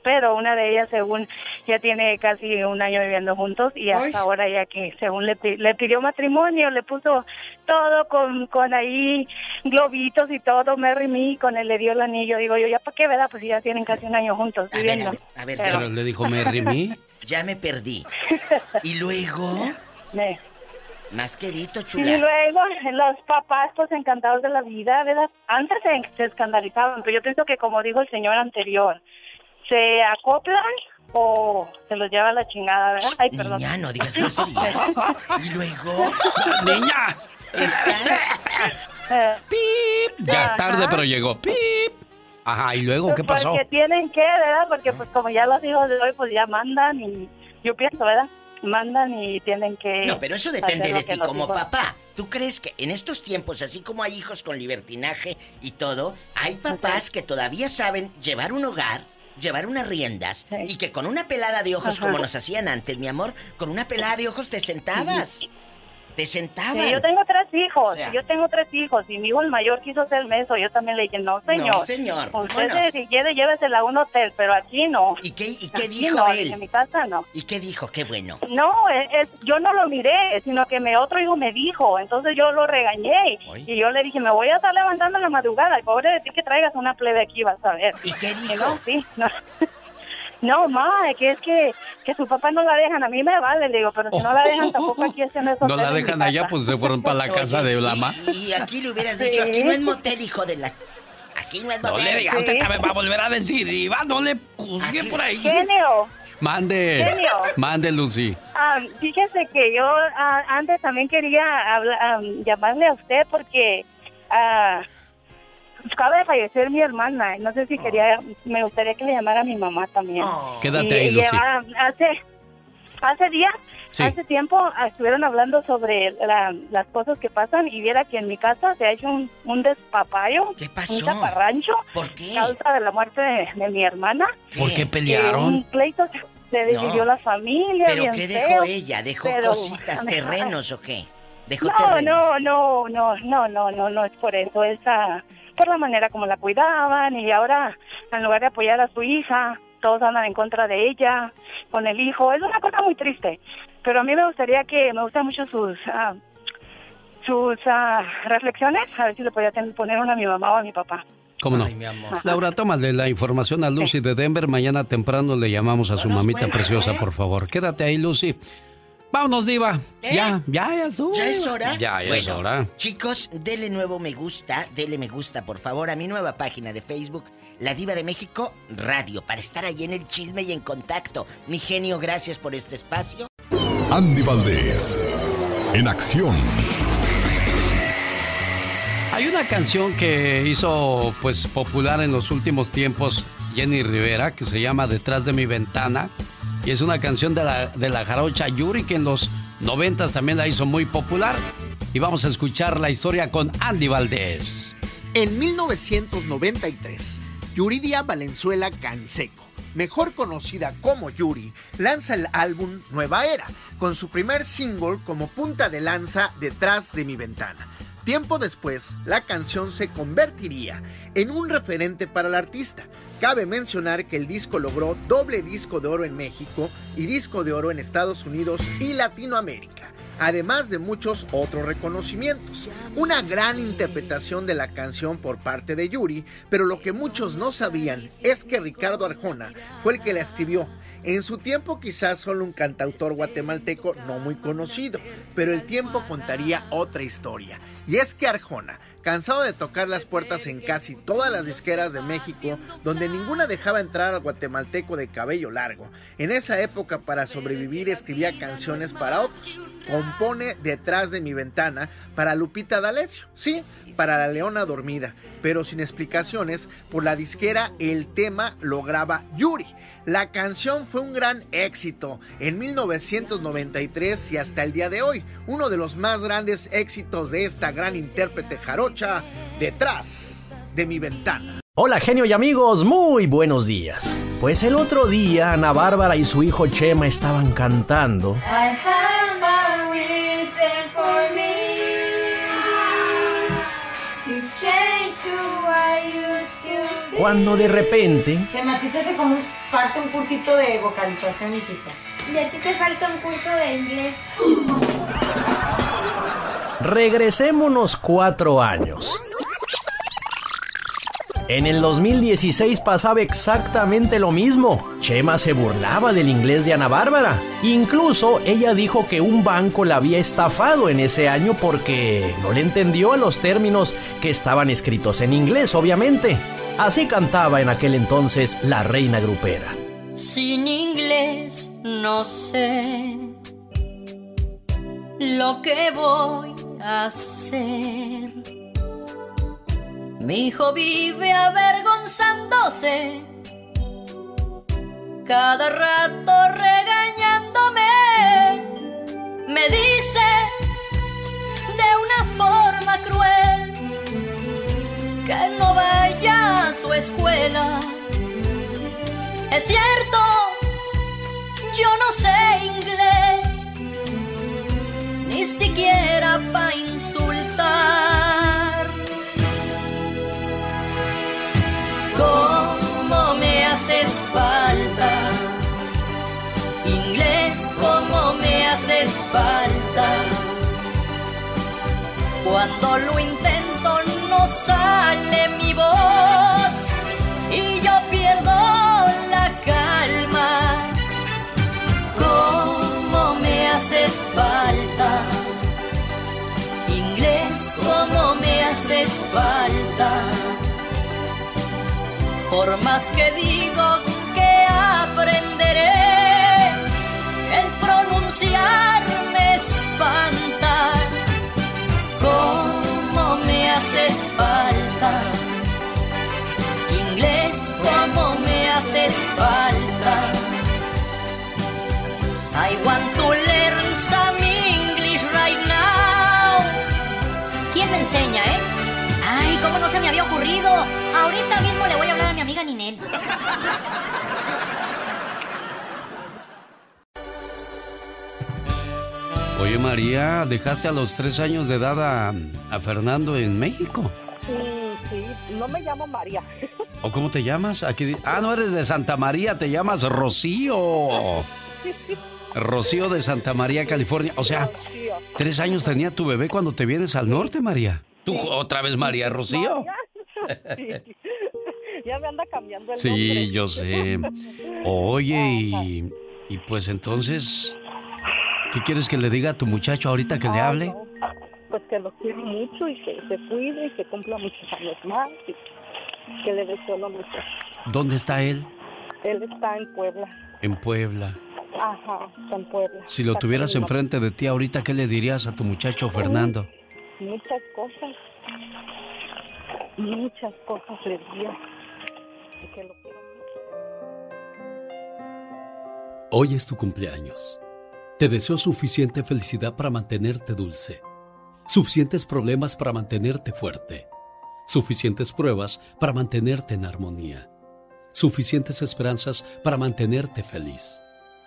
pero una de ellas según ya tiene casi un año viviendo juntos y hasta Ay. ahora ya que según le, pi- le pidió matrimonio, le puso todo con, con ahí globitos y todo, Merry Me, con él le dio el anillo, digo yo, ya para qué, ¿verdad? Pues ya tienen casi un año juntos viviendo. A ver, Pero- Pero le dijo Merry Me. Ya me perdí. Y luego. Más querido, Y chula. luego los papás pues encantados de la vida, ¿verdad? Antes se, se escandalizaban, pero yo pienso que como dijo el señor anterior, se acoplan o se los lleva a la chingada, ¿verdad? Ay, perdón. Niña, no digas groserías. Y luego. ¡Niña! ¡Pip! Ya, tarde, pero llegó. ¡Pip! Ajá, ¿y luego qué pasó? Porque tienen que, ¿verdad? Porque pues como ya los hijos de hoy pues ya mandan y yo pienso, ¿verdad? Mandan y tienen que... No, pero eso depende de ti como hijos- papá. ¿Tú crees que en estos tiempos, así como hay hijos con libertinaje y todo, hay papás que todavía saben llevar un hogar, llevar unas riendas y que con una pelada de ojos Ajá. como nos hacían antes, mi amor, con una pelada de ojos te sentabas. Te. Sí, yo tengo tres hijos, yo tengo tres hijos y mi hijo el mayor quiso ser meso, yo también le dije, no señor, No, señor, usted vámonos. si quiere llévesela a un hotel, pero aquí no. ¿Y qué, y qué Aquí dijo no, él? En mi casa no. ¿Y qué dijo? Qué bueno. No, es- yo no lo miré, sino que mi otro hijo me dijo, entonces yo lo regañé y yo le dije, me voy a estar levantando en la madrugada, y pobre de ti que traigas una plebe aquí, vas a ver. ¿Y qué dijo? no, sí, no. No, ma, que es que, que su papá no la dejan, a mí me vale, le digo, pero si no la dejan tampoco aquí es en esos No la dejan allá, pues se fueron para la casa de la mamá. Y aquí le hubieras dicho, aquí no es motel, hijo de la... Aquí no es No motel. le diga, usted también va a volver a decir, Iba, no le juzgue por ahí. Genio, Mande. Genio. Mande, Lucy. Ah, fíjese que yo ah, antes también quería habla- ah, llamarle a usted porque ah, acaba de fallecer mi hermana. y No sé si quería, me gustaría que le llamara a mi mamá también. Quédate Y- ahí, Lucy. lleva- hace, hace días, Sí. hace tiempo ah, estuvieron hablando sobre la- las cosas que pasan y viera que en mi casa se ha hecho un, un despapayo, ¿Qué pasó? un zaparrancho, ¿Por qué? causa de la muerte de, de mi hermana. ¿Por qué Eh, un pelearon? pleito se- se dividió No. la familia. ¿Pero bien qué dejó feo, ella? ¿Dejó pero- cositas, terrenos o qué? ¿Dejó No, terrenos? no, no, no, no, no, no, no es por eso, es ah, por la manera como la cuidaban y ahora en lugar de apoyar a su hija, todos andan en contra de ella, con el hijo, es una cosa muy triste, pero a mí me gustaría que, me gustan mucho sus, ah, sus ah, reflexiones, a ver si le podía poner una a mi mamá o a mi papá. ¿Cómo no? Laura, tómale la información a Lucy de Denver. Mañana temprano le llamamos a su mamita preciosa, por favor. Quédate ahí, Lucy. Vámonos, Diva. Ya, ya, ya estuvo. ¿Ya es hora? Ya, ya es Bueno, hora. Chicos, dele nuevo me gusta, dele me gusta, por favor, a mi nueva página de Facebook, La Diva de México Radio, para estar ahí en el chisme y en contacto. Mi genio, gracias por este espacio. Andy Valdés, en acción. Hay una canción que hizo pues popular en los últimos tiempos Jenny Rivera que se llama Detrás de mi ventana y es una canción de la, de la jarocha Yuri que en los noventas también la hizo muy popular y vamos a escuchar la historia con Andy Valdés. En 1993, Yuridia Valenzuela Canseco, mejor conocida como Yuri, lanza el álbum Nueva Era, con su primer single como punta de lanza detrás de mi ventana. Tiempo después, la canción se convertiría en un referente para el artista. Cabe mencionar que el disco logró doble disco de oro en México y disco de oro en Estados Unidos y Latinoamérica, además de muchos otros reconocimientos. Una gran interpretación de la canción por parte de Yuri, pero lo que muchos no sabían es que Ricardo Arjona fue el que la escribió. En su tiempo quizás solo un cantautor guatemalteco no muy conocido, pero el tiempo contaría otra historia. Y es que Arjona, cansado de tocar las puertas en casi todas las disqueras de México, donde ninguna dejaba entrar al guatemalteco de cabello largo, en esa época para sobrevivir escribía canciones para otros. Compone Detrás de mi ventana para Lupita D'Alessio, sí, para La Leona Dormida, pero sin explicaciones, por la disquera el tema lo graba Yuri. La canción fue un gran éxito en 1993 y hasta el día de hoy, uno de los más grandes éxitos de esta gran intérprete jarocha, Detrás de mi ventana. Hola genio y amigos, muy buenos días. Pues el otro día Ana Bárbara y su hijo Chema estaban cantando. Cuando de repente... Chema, a ti te hace como falta un cursito de vocalización, hijito. Y a ti te falta un curso de inglés. Regresémonos cuatro años. En el 2016 pasaba exactamente lo mismo. Chema se burlaba del inglés de Ana Bárbara. Incluso ella dijo que un banco la había estafado en ese año porque no le entendió a los términos que estaban escritos en inglés, obviamente. Así cantaba en aquel entonces la reina grupera. Sin inglés no sé lo que voy a hacer. Mi hijo vive avergonzándose, cada rato regañándome. Me dice de una forma cruel que no vaya a su escuela. Es cierto, yo no sé inglés, ni siquiera para insultar. ¿Cómo me haces falta? Inglés, ¿cómo me haces falta? Cuando lo intento sale mi voz y yo pierdo la calma. ¿Cómo me haces falta? Inglés, ¿cómo me haces falta? Por más que digo que aprenderé, I want to learn some English right now. ¿Quién me enseña, eh? Ay, ¿cómo no se me había ocurrido? Ahorita mismo le voy a hablar a mi amiga Ninel. Oye María, dejaste a los tres años de edad a, a Fernando en México. Sí, sí, no me llamo María. ¿O cómo te llamas? Aquí ah, no eres de Santa María, te llamas Rocío. Rocío de Santa María, California. O sea, tres años tenía tu bebé cuando te vienes al norte, María. ¿Tú otra vez María Rocío? Sí. Ya me anda cambiando el Sí, nombre. yo sé. Oye, y, y pues entonces, ¿qué quieres que le diga a tu muchacho ahorita que le hable? no, Pues que lo quiero mucho y que se cuide y que cumpla muchos años más y que le deseo lo mejor. ¿Dónde está él? Él está en Puebla. En Puebla. Ajá, en Puebla. Si lo tuvieras enfrente de ti ahorita, ¿qué le dirías a tu muchacho Fernando? Muchas cosas. Muchas cosas le diría. Y que lo quiero Hoy es tu cumpleaños. Te deseo suficiente felicidad para mantenerte dulce, suficientes problemas para mantenerte fuerte, suficientes pruebas para mantenerte en armonía, suficientes esperanzas para mantenerte feliz,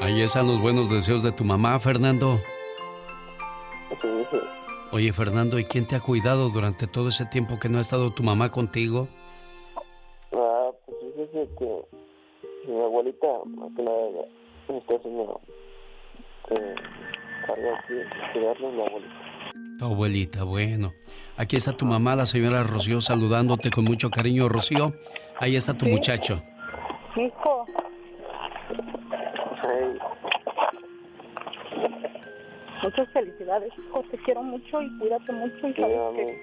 Ahí están los buenos deseos de tu mamá, Fernando. Oye, Fernando, ¿y quién te ha cuidado durante todo ese tiempo que no ha estado tu mamá contigo? Ah, pues fíjese que mi abuelita, más que nada, me está haciendo eh, cuidarnos mi abuelita. Tu abuelita, bueno. Aquí está tu mamá, la señora Rocío, saludándote con mucho cariño, Rocío. Ahí está tu Sí. muchacho. Hijo. Muchas felicidades, hijo. Te quiero mucho y cuídate mucho y sabes que,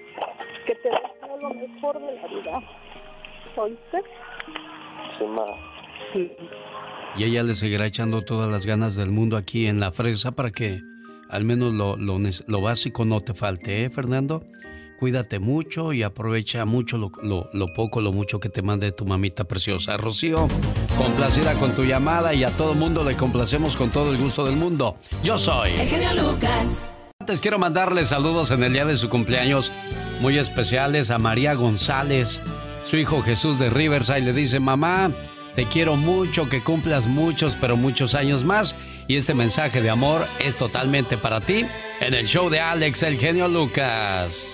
que te deseo deseo lo mejor de la vida. ¿Oíste? Sí, ma. Y ella le seguirá echando todas las ganas del mundo aquí en la fresa para que al menos lo, lo, lo básico no te falte, ¿eh, Fernando? Cuídate mucho y aprovecha mucho lo, lo, lo, poco, lo mucho que te mande tu mamita preciosa. Rocío, complacida con tu llamada y a todo mundo le complacemos con todo el gusto del mundo. Yo soy. El genio Lucas. Antes quiero mandarle saludos en el día de su cumpleaños muy especiales a María González. Su hijo Jesús de Riverside le dice, mamá, te quiero mucho, que cumplas muchos, pero muchos años más. Y este mensaje de amor es totalmente para ti en el show de Alex, el genio Lucas.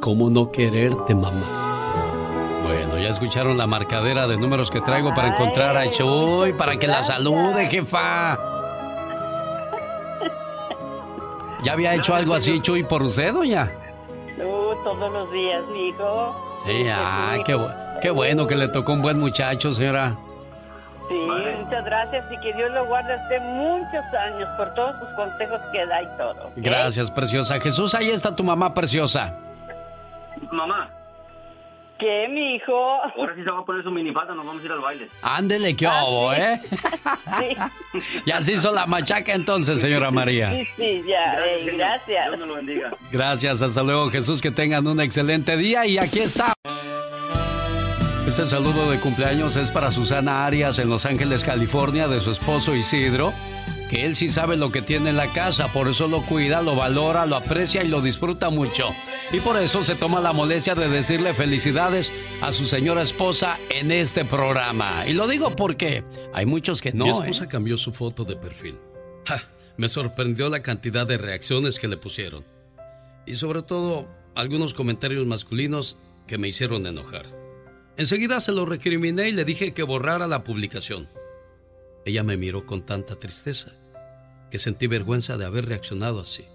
¿Cómo no quererte, mamá? Bueno, ya escucharon la marcadera de números que traigo para encontrar a Chuy, para que la salude, jefa. ¿Ya había hecho algo así, Chuy, por usted, doña? Uh, todos los días, mijo. Sí, ay, qué, qué bueno que le tocó un buen muchacho, señora. Sí, muchas gracias y que Dios lo guarde hasta muchos años por todos sus consejos que da y todo. Gracias, preciosa. Jesús, ahí está tu mamá preciosa. Mamá. ¿Qué, mi hijo? Ahora sí se va a poner su minifalda, nos vamos a ir al baile. Ándele, qué Ah, obo, sí. ¿eh? Sí, Ya se hizo la machaca entonces, señora María. sí, sí, ya, eh, gracias. Dios me lo bendiga. Gracias, hasta luego Jesús, que tengan un excelente día y aquí está. Este saludo de cumpleaños es para Susana Arias en Los Ángeles, California, de su esposo Isidro, que él sí sabe lo que tiene en la casa, por eso lo cuida, lo valora, lo aprecia y lo disfruta mucho. Y por eso se toma la molestia de decirle felicidades a su señora esposa en este programa. Y lo digo porque hay muchos que no. Mi ¿eh? esposa cambió su foto de perfil. ¡Ja! Me sorprendió la cantidad de reacciones que le pusieron. Y sobre todo, algunos comentarios masculinos que me hicieron enojar. Enseguida se lo recriminé y le dije que borrara la publicación. Ella me miró con tanta tristeza que sentí vergüenza de haber reaccionado así.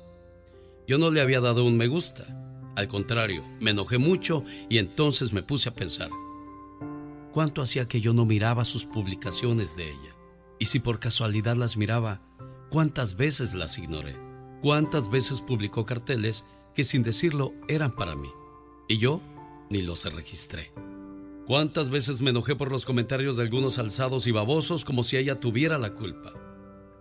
Yo no le había dado un me gusta. Al contrario, me enojé mucho y entonces me puse a pensar. ¿Cuánto hacía que yo no miraba sus publicaciones de ella? Y si por casualidad las miraba, ¿cuántas veces las ignoré? ¿Cuántas veces publicó carteles que sin decirlo eran para mí? Y yo ni los registré. ¿Cuántas veces me enojé por los comentarios de algunos alzados y babosos como si ella tuviera la culpa?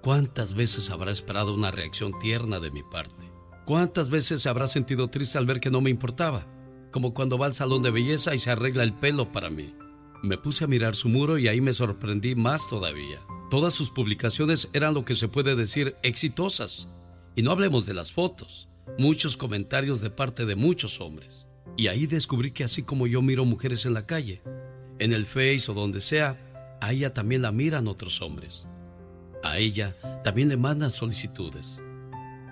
¿Cuántas veces habrá esperado una reacción tierna de mi parte? ¿Cuántas veces se habrá sentido triste al ver que no me importaba? Como cuando va al salón de belleza y se arregla el pelo para mí. Me puse a mirar su muro y ahí me sorprendí más todavía. Todas sus publicaciones eran lo que se puede decir exitosas. Y no hablemos de las fotos, muchos comentarios de parte de muchos hombres. Y ahí descubrí que así como yo miro mujeres en la calle, en el Face o donde sea, a ella también la miran otros hombres. A ella también le mandan solicitudes.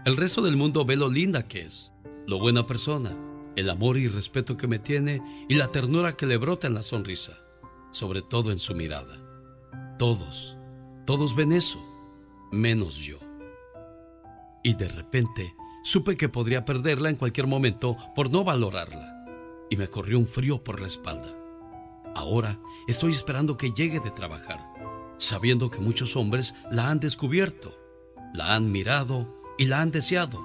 El resto del mundo ve lo linda que es, lo buena persona, el amor y respeto que me tiene y la ternura que le brota en la sonrisa, sobre todo en su mirada. Todos, todos ven eso, menos yo. Y de repente supe que podría perderla en cualquier momento por no valorarla. Y me corrió un frío por la espalda. Ahora estoy esperando que llegue de trabajar, sabiendo que muchos hombres la han descubierto, la han mirado y la han deseado.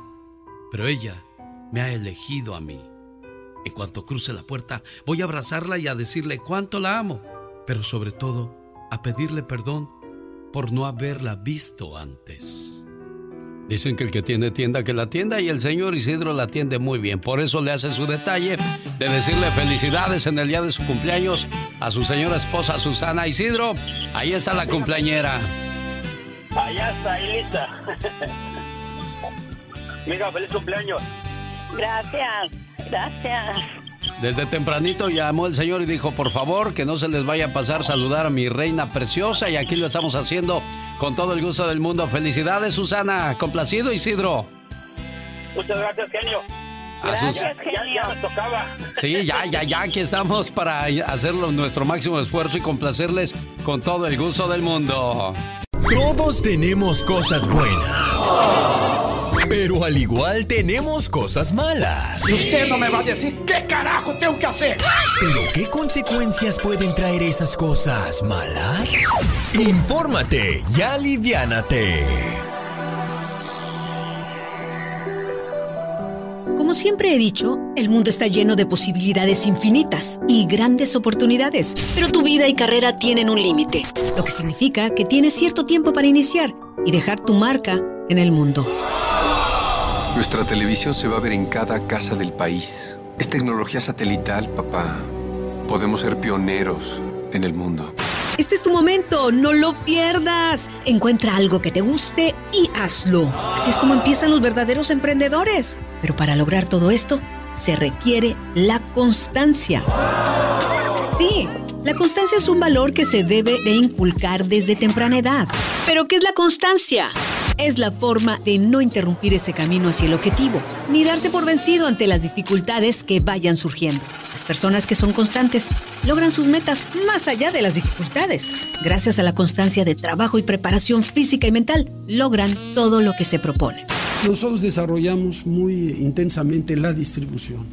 Pero ella me ha elegido a mí. En cuanto cruce la puerta, voy a abrazarla y a decirle cuánto la amo, pero sobre todo a pedirle perdón por no haberla visto antes. Dicen que el que tiene tienda que la tienda y el señor Isidro la atiende muy bien. Por eso le hace su detalle de decirle felicidades en el día de su cumpleaños a su señora esposa Susana Isidro. Ahí está la cumpleañera. Allá está, ahí lista. Mira, feliz cumpleaños. Gracias, gracias. Desde tempranito llamó el señor y dijo, por favor, que no se les vaya a pasar saludar a mi reina preciosa y aquí lo estamos haciendo con todo el gusto del mundo. Felicidades, Susana. Complacido, Isidro. Muchas gracias, genio. Gracias, genio. Ya, tocaba. Sí, ya, ya, ya, aquí estamos para hacerlo nuestro máximo esfuerzo y complacerles con todo el gusto del mundo. Todos tenemos cosas buenas. Pero al igual tenemos cosas malas. Y usted no me va a decir qué carajo tengo que hacer. ¿Pero qué consecuencias pueden traer esas cosas malas? Infórmate y aliviánate. Como siempre he dicho, el mundo está lleno de posibilidades infinitas y grandes oportunidades, pero tu vida y carrera tienen un límite, lo que significa que tienes cierto tiempo para iniciar y dejar tu marca en el mundo. Nuestra televisión se va a ver en cada casa del país. Es tecnología satelital, papá. Podemos ser pioneros en el mundo. Este es tu momento, no lo pierdas. Encuentra algo que te guste y hazlo. Así es como empiezan los verdaderos emprendedores. Pero para lograr todo esto, se requiere la constancia. Sí, la constancia es un valor que se debe de inculcar desde temprana edad. ¿Pero qué es la constancia? Es la forma de no interrumpir ese camino hacia el objetivo, ni darse por vencido ante las dificultades que vayan surgiendo. Las personas que son constantes logran sus metas más allá de las dificultades. Gracias a la constancia de trabajo y preparación física y mental, logran todo lo que se proponen. Nosotros desarrollamos muy intensamente la distribución,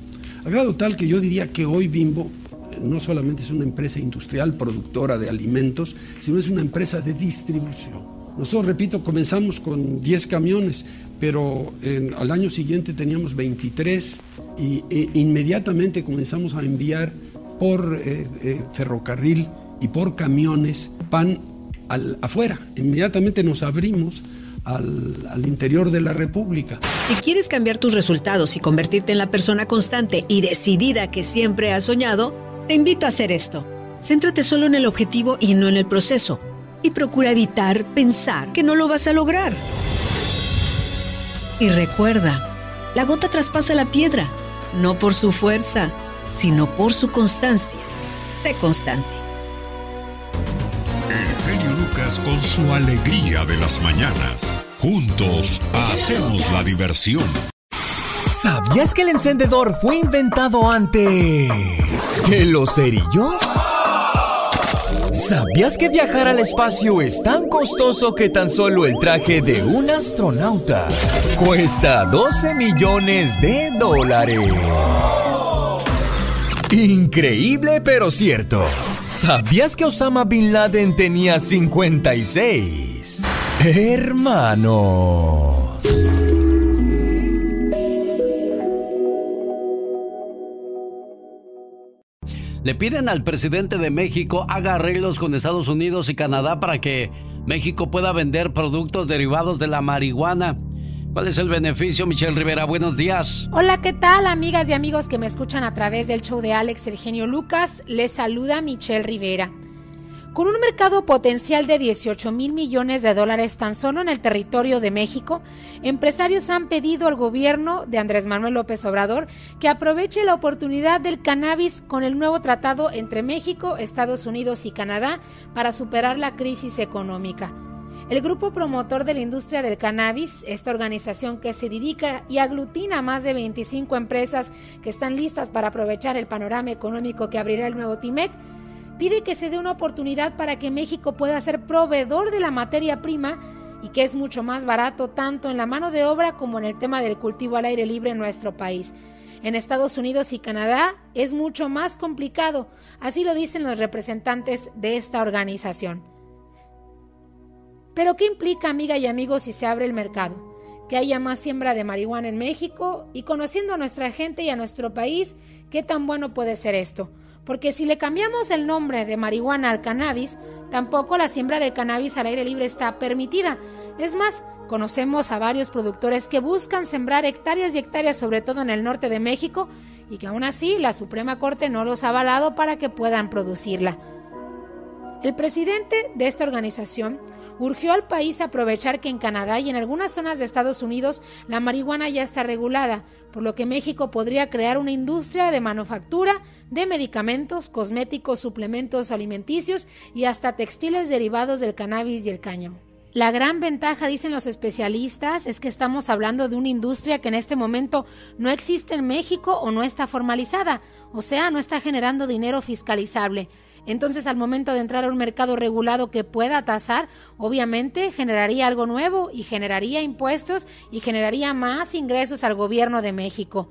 al grado tal que yo diría que hoy Bimbo eh, no solamente es una empresa industrial productora de alimentos, sino es una empresa de distribución. Nosotros, repito, comenzamos con 10 camiones, pero al año siguiente teníamos 23 y e inmediatamente comenzamos a enviar por eh, eh, ferrocarril y por camiones pan al, afuera. Inmediatamente nos abrimos al, al, interior de la República. Si quieres cambiar tus resultados y convertirte en la persona constante y decidida que siempre has soñado, te invito a hacer esto. Céntrate solo en el objetivo y no en el proceso y procura evitar pensar que no lo vas a lograr. Y recuerda, la gota traspasa la piedra, no por su fuerza, sino por su constancia. Sé constante. El genio Lucas con su alegría de las mañanas. Juntos hacemos la diversión. ¿Sabías que el encendedor fue inventado antes que los cerillos? ¿Sabías que viajar al espacio es tan costoso que tan solo el traje de un astronauta cuesta 12 millones de dólares? Increíble pero cierto. ¿Sabías que Osama Bin Laden tenía 56 hermanos? Le piden al presidente de México haga arreglos con Estados Unidos y Canadá para que México pueda vender productos derivados de la marihuana. ¿Cuál es el beneficio, Michelle Rivera? Buenos días. Hola, ¿qué tal, amigas y amigos que me escuchan a través del show de Alex Eugenio Lucas? Les saluda Michelle Rivera. Con un mercado potencial de 18 mil millones de dólares tan solo en el territorio de México, empresarios han pedido al gobierno de Andrés Manuel López Obrador que aproveche la oportunidad del cannabis con el nuevo tratado entre México, Estados Unidos y Canadá para superar la crisis económica. El grupo promotor de la industria del cannabis, esta organización que se dedica y aglutina a más de 25 empresas que están listas para aprovechar el panorama económico que abrirá el nuevo TIMEC, pide que se dé una oportunidad para que México pueda ser proveedor de la materia prima y que es mucho más barato tanto en la mano de obra como en el tema del cultivo al aire libre en nuestro país. En Estados Unidos y Canadá es mucho más complicado, así lo dicen los representantes de esta organización. Pero ¿qué implica, amiga y amigos, si se abre el mercado? Que haya más siembra de marihuana en México y conociendo a nuestra gente y a nuestro país, ¿qué tan bueno puede ser esto? Porque si le cambiamos el nombre de marihuana al cannabis, tampoco la siembra del cannabis al aire libre está permitida. Es más, conocemos a varios productores que buscan sembrar hectáreas y hectáreas, sobre todo en el norte de México, y que aún así la Suprema Corte no los ha avalado para que puedan producirla. El presidente de esta organización urgió al país aprovechar que en Canadá y en algunas zonas de Estados Unidos la marihuana ya está regulada, por lo que México podría crear una industria de manufactura de medicamentos, cosméticos, suplementos alimenticios y hasta textiles derivados del cannabis y el caño. La gran ventaja, dicen los especialistas, es que estamos hablando de una industria que en este momento no existe en México o no está formalizada, o sea, no está generando dinero fiscalizable. Entonces, al momento de entrar a un mercado regulado que pueda tasar, obviamente generaría algo nuevo y generaría impuestos y generaría más ingresos al gobierno de México.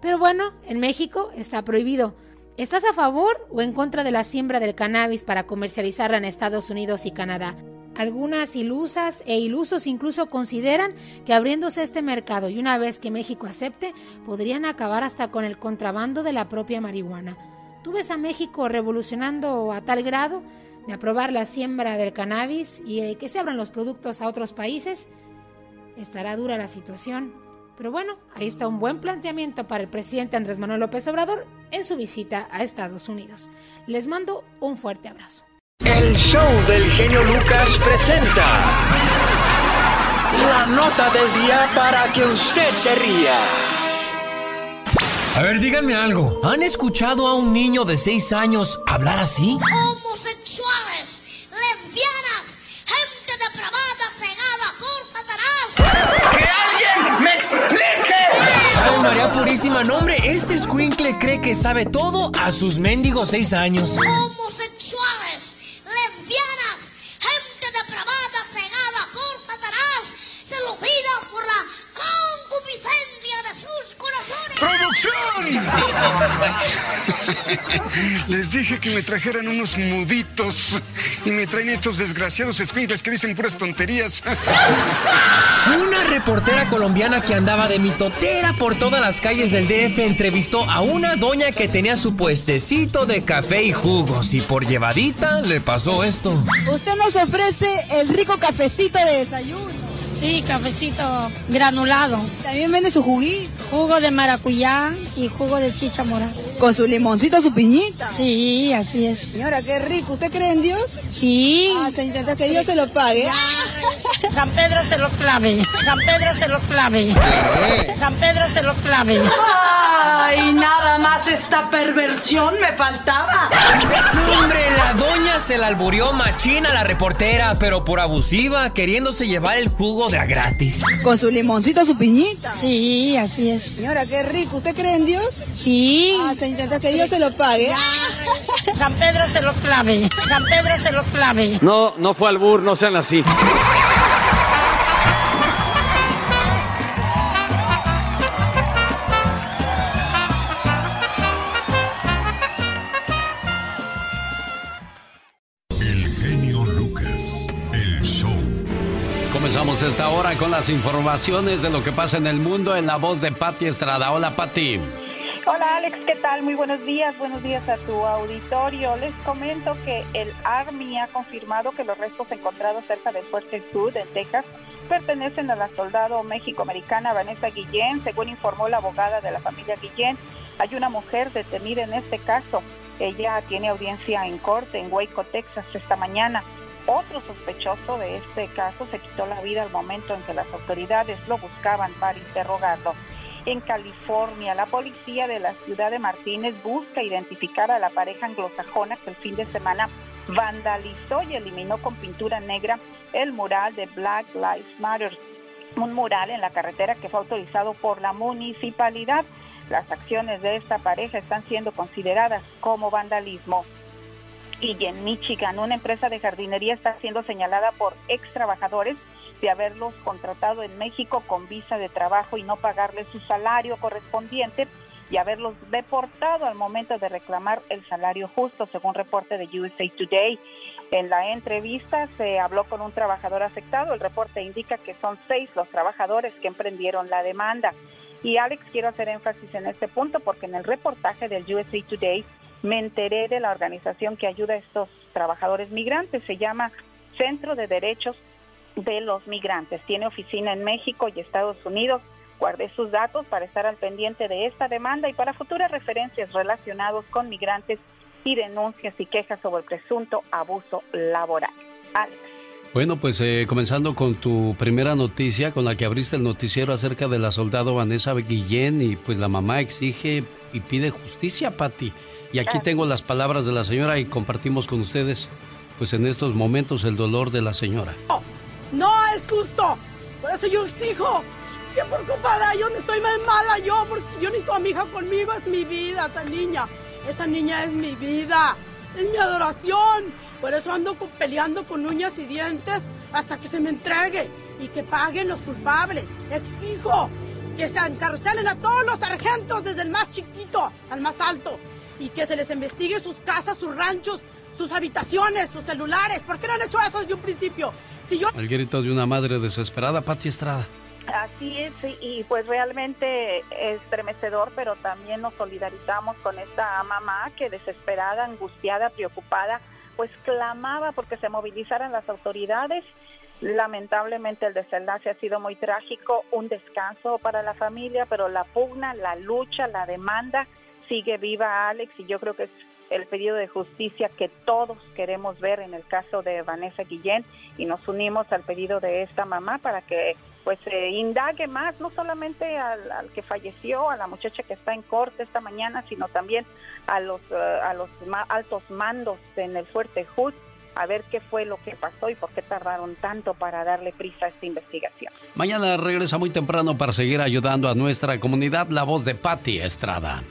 Pero bueno, en México está prohibido. ¿Estás a favor o en contra de la siembra del cannabis para comercializarla en Estados Unidos y Canadá? Algunas ilusas e ilusos incluso consideran que abriéndose este mercado y una vez que México acepte, podrían acabar hasta con el contrabando de la propia marihuana. ¿Tú ves a México revolucionando a tal grado de aprobar la siembra del cannabis y que se abran los productos a otros países? Estará dura la situación. Pero bueno, ahí está un buen planteamiento para el presidente Andrés Manuel López Obrador en su visita a Estados Unidos. Les mando un fuerte abrazo. El show del genio Lucas presenta la nota del día para que usted se ría. A ver, díganme algo. ¿Han escuchado a un niño de 6 años hablar así? Homosexuales, lesbianas, gente depravada, cegada por Satanás. ¡Que alguien me explique! Ay, María Purísima, nombre, este escuincle cree que sabe todo a sus mendigos 6 años. Homosexuales, Les dije que me trajeran unos muditos y me traen estos desgraciados escuincles que dicen puras tonterías. Una reportera colombiana que andaba de mitotera por todas las calles del DF entrevistó a una doña que tenía su puestecito de café y jugos y por llevadita le pasó esto. Usted nos ofrece el rico cafecito de desayuno. Sí, cafecito granulado. También vende su juguito. Jugo de maracuyá y jugo de chicha morada. Con su limoncito, su piñita. Sí, así es. Señora, qué rico. ¿Usted cree en Dios? Sí. Ah, entonces que Dios se lo pague. San Pedro se lo clave. San Pedro se lo clave. San Pedro se lo clave. Ay, nada más esta perversión me faltaba. Hombre, la doña se la alburió machina la reportera, pero por abusiva, queriéndose llevar el jugo de a gratis. Con su limoncito, su piñita. Sí, así es. Señora, qué rico. ¿Usted cree en Dios? Sí. Ah, entonces que Dios se lo pague. San Pedro se lo clave. San Pedro se lo clave. No, no fue albur, no sean así. Esta hora con las informaciones de lo que pasa en el mundo en la voz de Patti Estrada. Hola, Patti. Hola Alex, ¿qué tal? Muy buenos días, buenos días a tu auditorio. Les comento que el Army ha confirmado que los restos encontrados cerca del Fuerte Sud, en Texas, pertenecen a la soldado méxico-americana Vanessa Guillén. Según informó la abogada de la familia Guillén, hay una mujer detenida en este caso. Ella tiene audiencia en corte en Waco, Texas, esta mañana. Otro sospechoso de este caso se quitó la vida al momento en que las autoridades lo buscaban para interrogarlo. En California, la policía de la ciudad de Martínez busca identificar a la pareja anglosajona que el fin de semana vandalizó y eliminó con pintura negra el mural de Black Lives Matter, un mural en la carretera que fue autorizado por la municipalidad. Las acciones de esta pareja están siendo consideradas como vandalismo. Y en Michigan, una empresa de jardinería está siendo señalada por ex trabajadores de haberlos contratado en México con visa de trabajo y no pagarles su salario correspondiente y haberlos deportado al momento de reclamar el salario justo, según reporte de USA Today. En la entrevista se habló con un trabajador afectado. El reporte indica que son seis los trabajadores que emprendieron la demanda. Y Alex, quiero hacer énfasis en este punto porque en el reportaje del USA Today me enteré de la organización que ayuda a estos trabajadores migrantes. Se llama Centro de Derechos de los Migrantes. Tiene oficina en México y Estados Unidos. Guardé sus datos para estar al pendiente de esta demanda y para futuras referencias relacionados con migrantes y denuncias y quejas sobre el presunto abuso laboral. Alex. Bueno, pues eh, comenzando con tu primera noticia, con la que abriste el noticiero acerca de la soldado Vanessa Guillén y pues la mamá exige y pide justicia, Patti. Y aquí tengo las palabras de la señora y compartimos con ustedes, pues en estos momentos, el dolor de la señora. No es justo. Por eso yo exijo que por culpa de ellos estoy más mala yo, porque yo necesito a mi hija conmigo, es mi vida esa niña. Esa niña es mi vida, es mi adoración. Por eso ando peleando con uñas y dientes hasta que se me entregue y que paguen los culpables. Exijo que se encarcelen a todos los sargentos, desde el más chiquito al más alto, y que se les investigue sus casas, sus ranchos, sus habitaciones, sus celulares. ¿Por qué no han hecho eso desde un principio? Si yo... El grito de una madre desesperada, Pati Estrada. Así es, y pues realmente estremecedor, pero también nos solidarizamos con esta mamá que desesperada, angustiada, preocupada, pues clamaba porque se movilizaran las autoridades. Lamentablemente el desenlace ha sido muy trágico, un descanso para la familia, pero la pugna, la lucha, la demanda sigue viva, Alex, y yo creo que es el pedido de justicia que todos queremos ver en el caso de Vanessa Guillén y nos unimos al pedido de esta mamá para que pues se indague más, no solamente al, que falleció, a la muchacha que está en corte esta mañana, sino también a los, eh, a los altos mandos en el Fuerte Hood, a ver qué fue lo que pasó y por qué tardaron tanto para darle prisa a esta investigación. Mañana regresa muy temprano para seguir ayudando a nuestra comunidad la voz de Patti Estrada.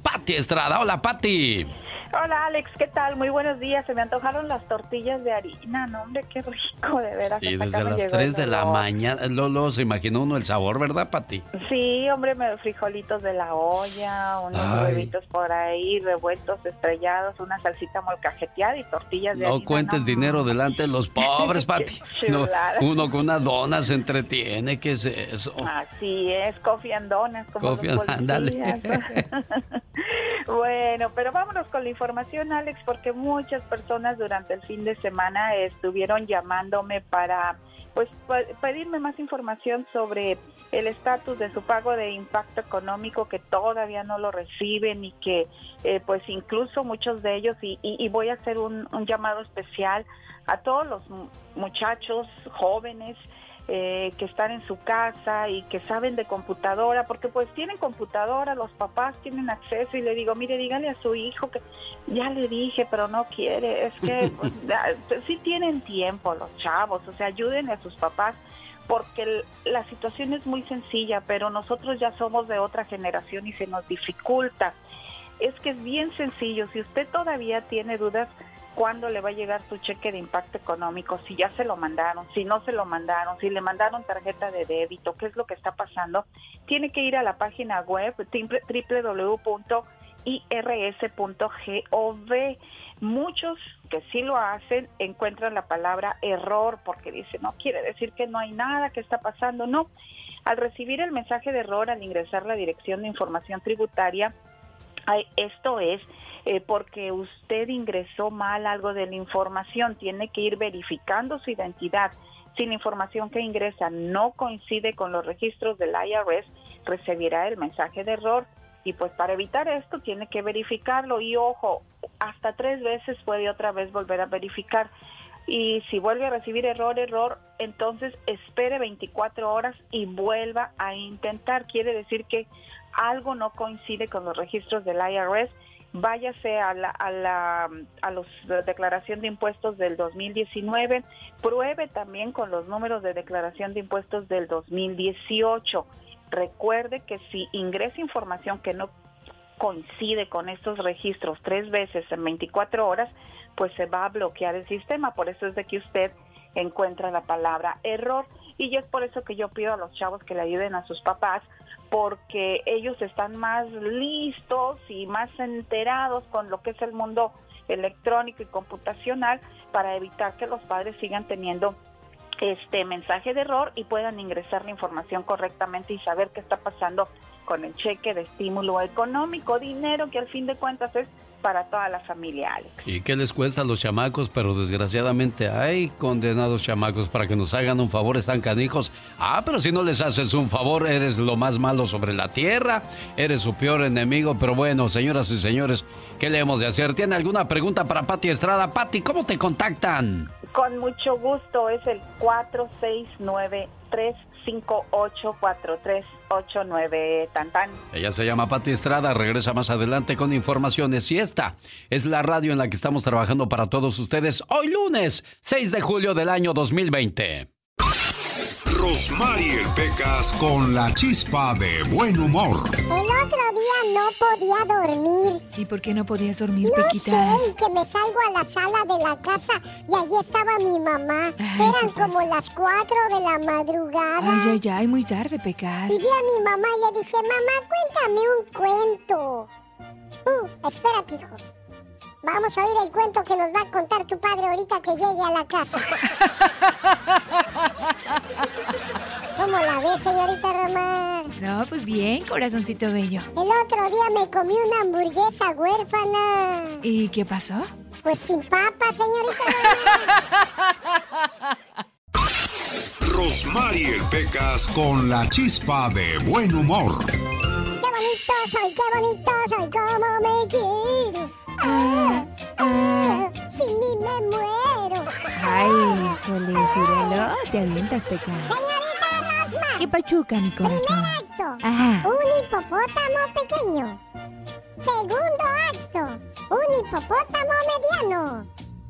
Patti Estrada, hola Patti. Hola Alex, ¿qué tal? Muy buenos días. Se me antojaron las tortillas de harina, no hombre, qué rico, de veras. Y desde las 3 de la mañana, Lolo, se imaginó uno el sabor, ¿verdad, Pati? Sí, hombre, frijolitos de la olla, unos huevitos por ahí, revueltos, estrellados, una salsita molcajeteada y tortillas de no harina. Cuentes dinero delante de los pobres, Pati. uno con una dona se entretiene, ¿qué es eso? Así es, coffee and como coffee and, bueno, pero vámonos con la información, Alex, porque muchas personas durante el fin de semana estuvieron llamándome para pues pedirme más información sobre el estatus de su pago de impacto económico que todavía no lo reciben y que eh, pues incluso muchos de ellos y, y, voy a hacer un, un, llamado especial a todos los muchachos jóvenes eh, que están en su casa y que saben de computadora, porque pues tienen computadora, los papás tienen acceso y le digo, mire, dígale a su hijo que ya le dije, pero no quiere, es que pues, sí tienen tiempo los chavos, o sea, ayuden a sus papás porque la situación es muy sencilla, pero nosotros ya somos de otra generación y se nos dificulta. Es que es bien sencillo, si usted todavía tiene dudas, cuándo le va a llegar su cheque de impacto económico, si ya se lo mandaron, si no se lo mandaron, si le mandaron tarjeta de débito, qué es lo que está pasando, tiene que ir a la página web www.irs.gov. Muchos que sí lo hacen encuentran la palabra error porque dicen, no quiere decir que no hay nada que está pasando, no. Al recibir el mensaje de error al ingresar la dirección de información tributaria, esto es eh, porque usted ingresó mal algo de la información, tiene que ir verificando su identidad. Si la información que ingresa no coincide con los registros del IRS, recibirá el mensaje de error y pues para evitar esto tiene que verificarlo y ojo, hasta tres veces puede otra vez volver a verificar. Y si vuelve a recibir error, error, entonces espere 24 horas y vuelva a intentar. Quiere decir que algo no coincide con los registros del IRS váyase a la, a la a los declaración de impuestos del 2019, pruebe también con los números de declaración de impuestos del 2018. Recuerde que si ingresa información que no coincide con estos registros tres veces en 24 horas, pues se va a bloquear el sistema. Por eso es de que usted encuentra la palabra error. Y es por eso que yo pido a los chavos que le ayuden a sus papás porque ellos están más listos y más enterados con lo que es el mundo electrónico y computacional para evitar que los padres sigan teniendo este mensaje de error y puedan ingresar la información correctamente y saber qué está pasando con el cheque de estímulo económico, dinero que al fin de cuentas es para toda la familia, Alex. ¿Y qué les cuesta a los chamacos? Pero desgraciadamente hay condenados chamacos para que nos hagan un favor, están canijos. Ah, pero si no les haces un favor, eres lo más malo sobre la tierra, eres su peor enemigo. Pero bueno, señoras y señores, ¿qué le hemos de hacer? ¿Tiene alguna pregunta para Pati Estrada? Pati, ¿cómo te contactan? Con mucho gusto, es el 469 584389 Tantán. Ella se llama Pati Estrada, regresa más adelante con informaciones y esta es la radio en la que estamos trabajando para todos ustedes hoy lunes 6 de julio del año 2020. Rosmarie Pecas con la chispa de buen humor. El otro día no podía dormir. ¿Y por qué no podías dormir, no Pequitas? Sé, que me salgo a la sala de la casa y allí estaba mi mamá. Eran como las 4 de la madrugada. Ay, ay, ay, muy tarde, Pecas. Y vi a mi mamá y le dije, mamá, cuéntame un cuento. Uh, espérate, hijo. Vamos a oír el cuento que nos va a contar tu padre ahorita que llegue a la casa. ¿Cómo la ves, señorita Romar? No, pues bien, corazoncito bello. El otro día me comí una hamburguesa huérfana. ¿Y qué pasó? Pues sin papa, señorita Romar. Rosmarie Pecas con la chispa de buen humor. Qué bonito soy, qué bonito soy, cómo me quiero. Ah, ah, sin mí me muero. Ay, híjole, Cirelo, te avientas, Pecas. Señorita Rosma. ¿Qué pachuca, mi corazón? Primer acto. Ajá. Un hipopótamo pequeño. Segundo acto. Un hipopótamo mediano.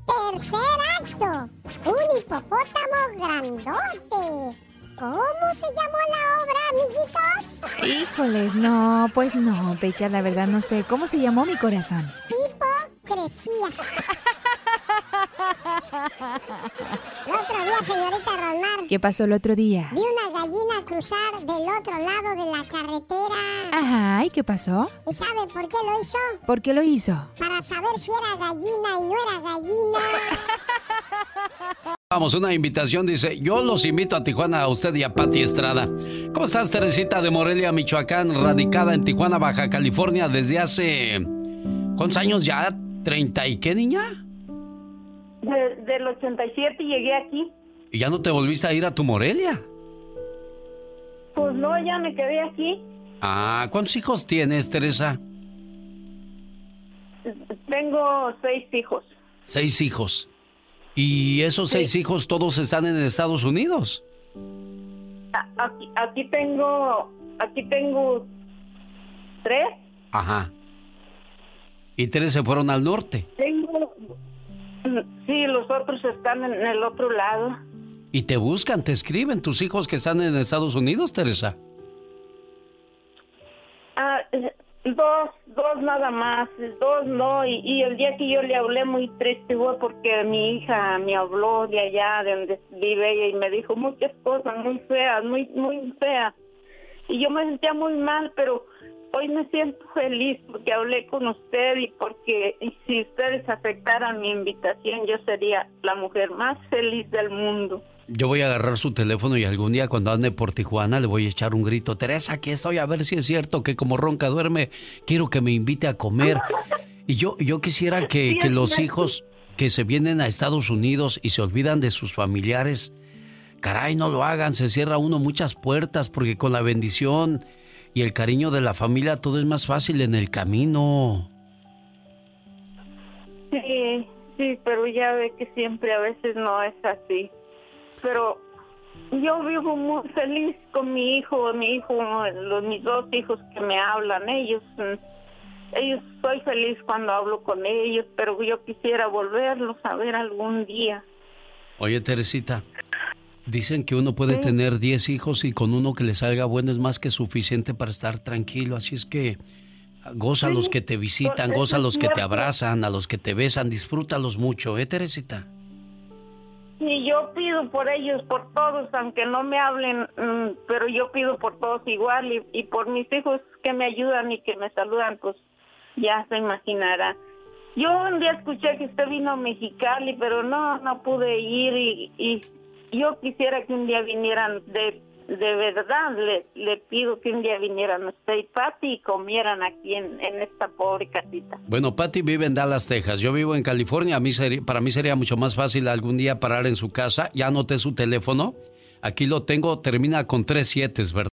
Tercer acto. Un hipopótamo grandote. ¿Cómo se llamó la obra, amiguitos? Híjoles, no, pues no, Peca, la verdad no sé. ¿Cómo se llamó mi corazón? Hipocresía. el otro día, señorita Ronald. ¿Qué pasó el otro día? Vi una gallina cruzar del otro lado de la carretera. Ajá, ¿y qué pasó? ¿Y sabe por qué lo hizo? ¿Por qué lo hizo? Para saber si era gallina y no era gallina. Vamos, una invitación, dice, yo los invito a Tijuana, a usted y a Pati Estrada. ¿Cómo estás, Teresita de Morelia, Michoacán, radicada en Tijuana, Baja California, desde hace... ¿Cuántos años ya? ¿30 y qué, niña? Desde el 87 llegué aquí. ¿Y ya no te volviste a ir a tu Morelia? Pues no, ya me quedé aquí. Ah, ¿cuántos hijos tienes, Teresa? Tengo seis hijos. Seis hijos. ¿Y esos seis hijos todos están en Estados Unidos? Aquí, aquí tengo, aquí tengo tres. Ajá. ¿Y tres se fueron al norte? Tengo, sí, los otros están en el otro lado. ¿Y te buscan, te escriben tus hijos que están en Estados Unidos, Teresa? Ah, Dos, dos nada más, dos no, y, y, el día que yo le hablé muy triste fue porque mi hija me habló de allá, de donde vive ella, y me dijo muchas cosas muy feas, muy, muy feas. Y yo me sentía muy mal, pero hoy me siento feliz porque hablé con usted y porque si ustedes aceptaran mi invitación, yo sería la mujer más feliz del mundo. Yo voy a agarrar su teléfono y algún día cuando ande por Tijuana le voy a echar un grito. Teresa, aquí estoy a ver si es cierto que como ronca duerme, quiero que me invite a comer. Y yo, yo quisiera que, que los hijos que se vienen a Estados Unidos y se olvidan de sus familiares, caray, no lo hagan, se cierra uno muchas puertas porque con la bendición y el cariño de la familia todo es más fácil en el camino. Sí, sí, pero ya ve que siempre a veces no es así pero yo vivo muy feliz con mi hijo, mi hijo, los mis dos hijos que me hablan, ellos, ellos soy feliz cuando hablo con ellos, pero yo quisiera volverlos a ver algún día. Oye, Teresita, dicen que uno puede tener 10 hijos y con uno que le salga bueno es más que suficiente para estar tranquilo, así es que goza a los que te visitan, goza a los que te abrazan, a los que te besan, disfrútalos mucho, ¿eh, Teresita? Y yo pido por ellos, por todos, aunque no me hablen, mmm, pero yo pido por todos igual y, y, por mis hijos que me ayudan y que me saludan, pues ya se imaginará. Yo un día escuché que usted vino a Mexicali, pero no, no pude ir y yo quisiera que un día vinieran de de verdad le, le, pido que un día vinieran usted y Patty y comieran aquí en, esta pobre casita. Bueno, Patty vive en Dallas, Texas. Yo vivo en California. A mí sería, para mí sería mucho más fácil algún día parar en su casa. Ya anoté su teléfono. Aquí lo tengo. Termina con tres siete, ¿verdad?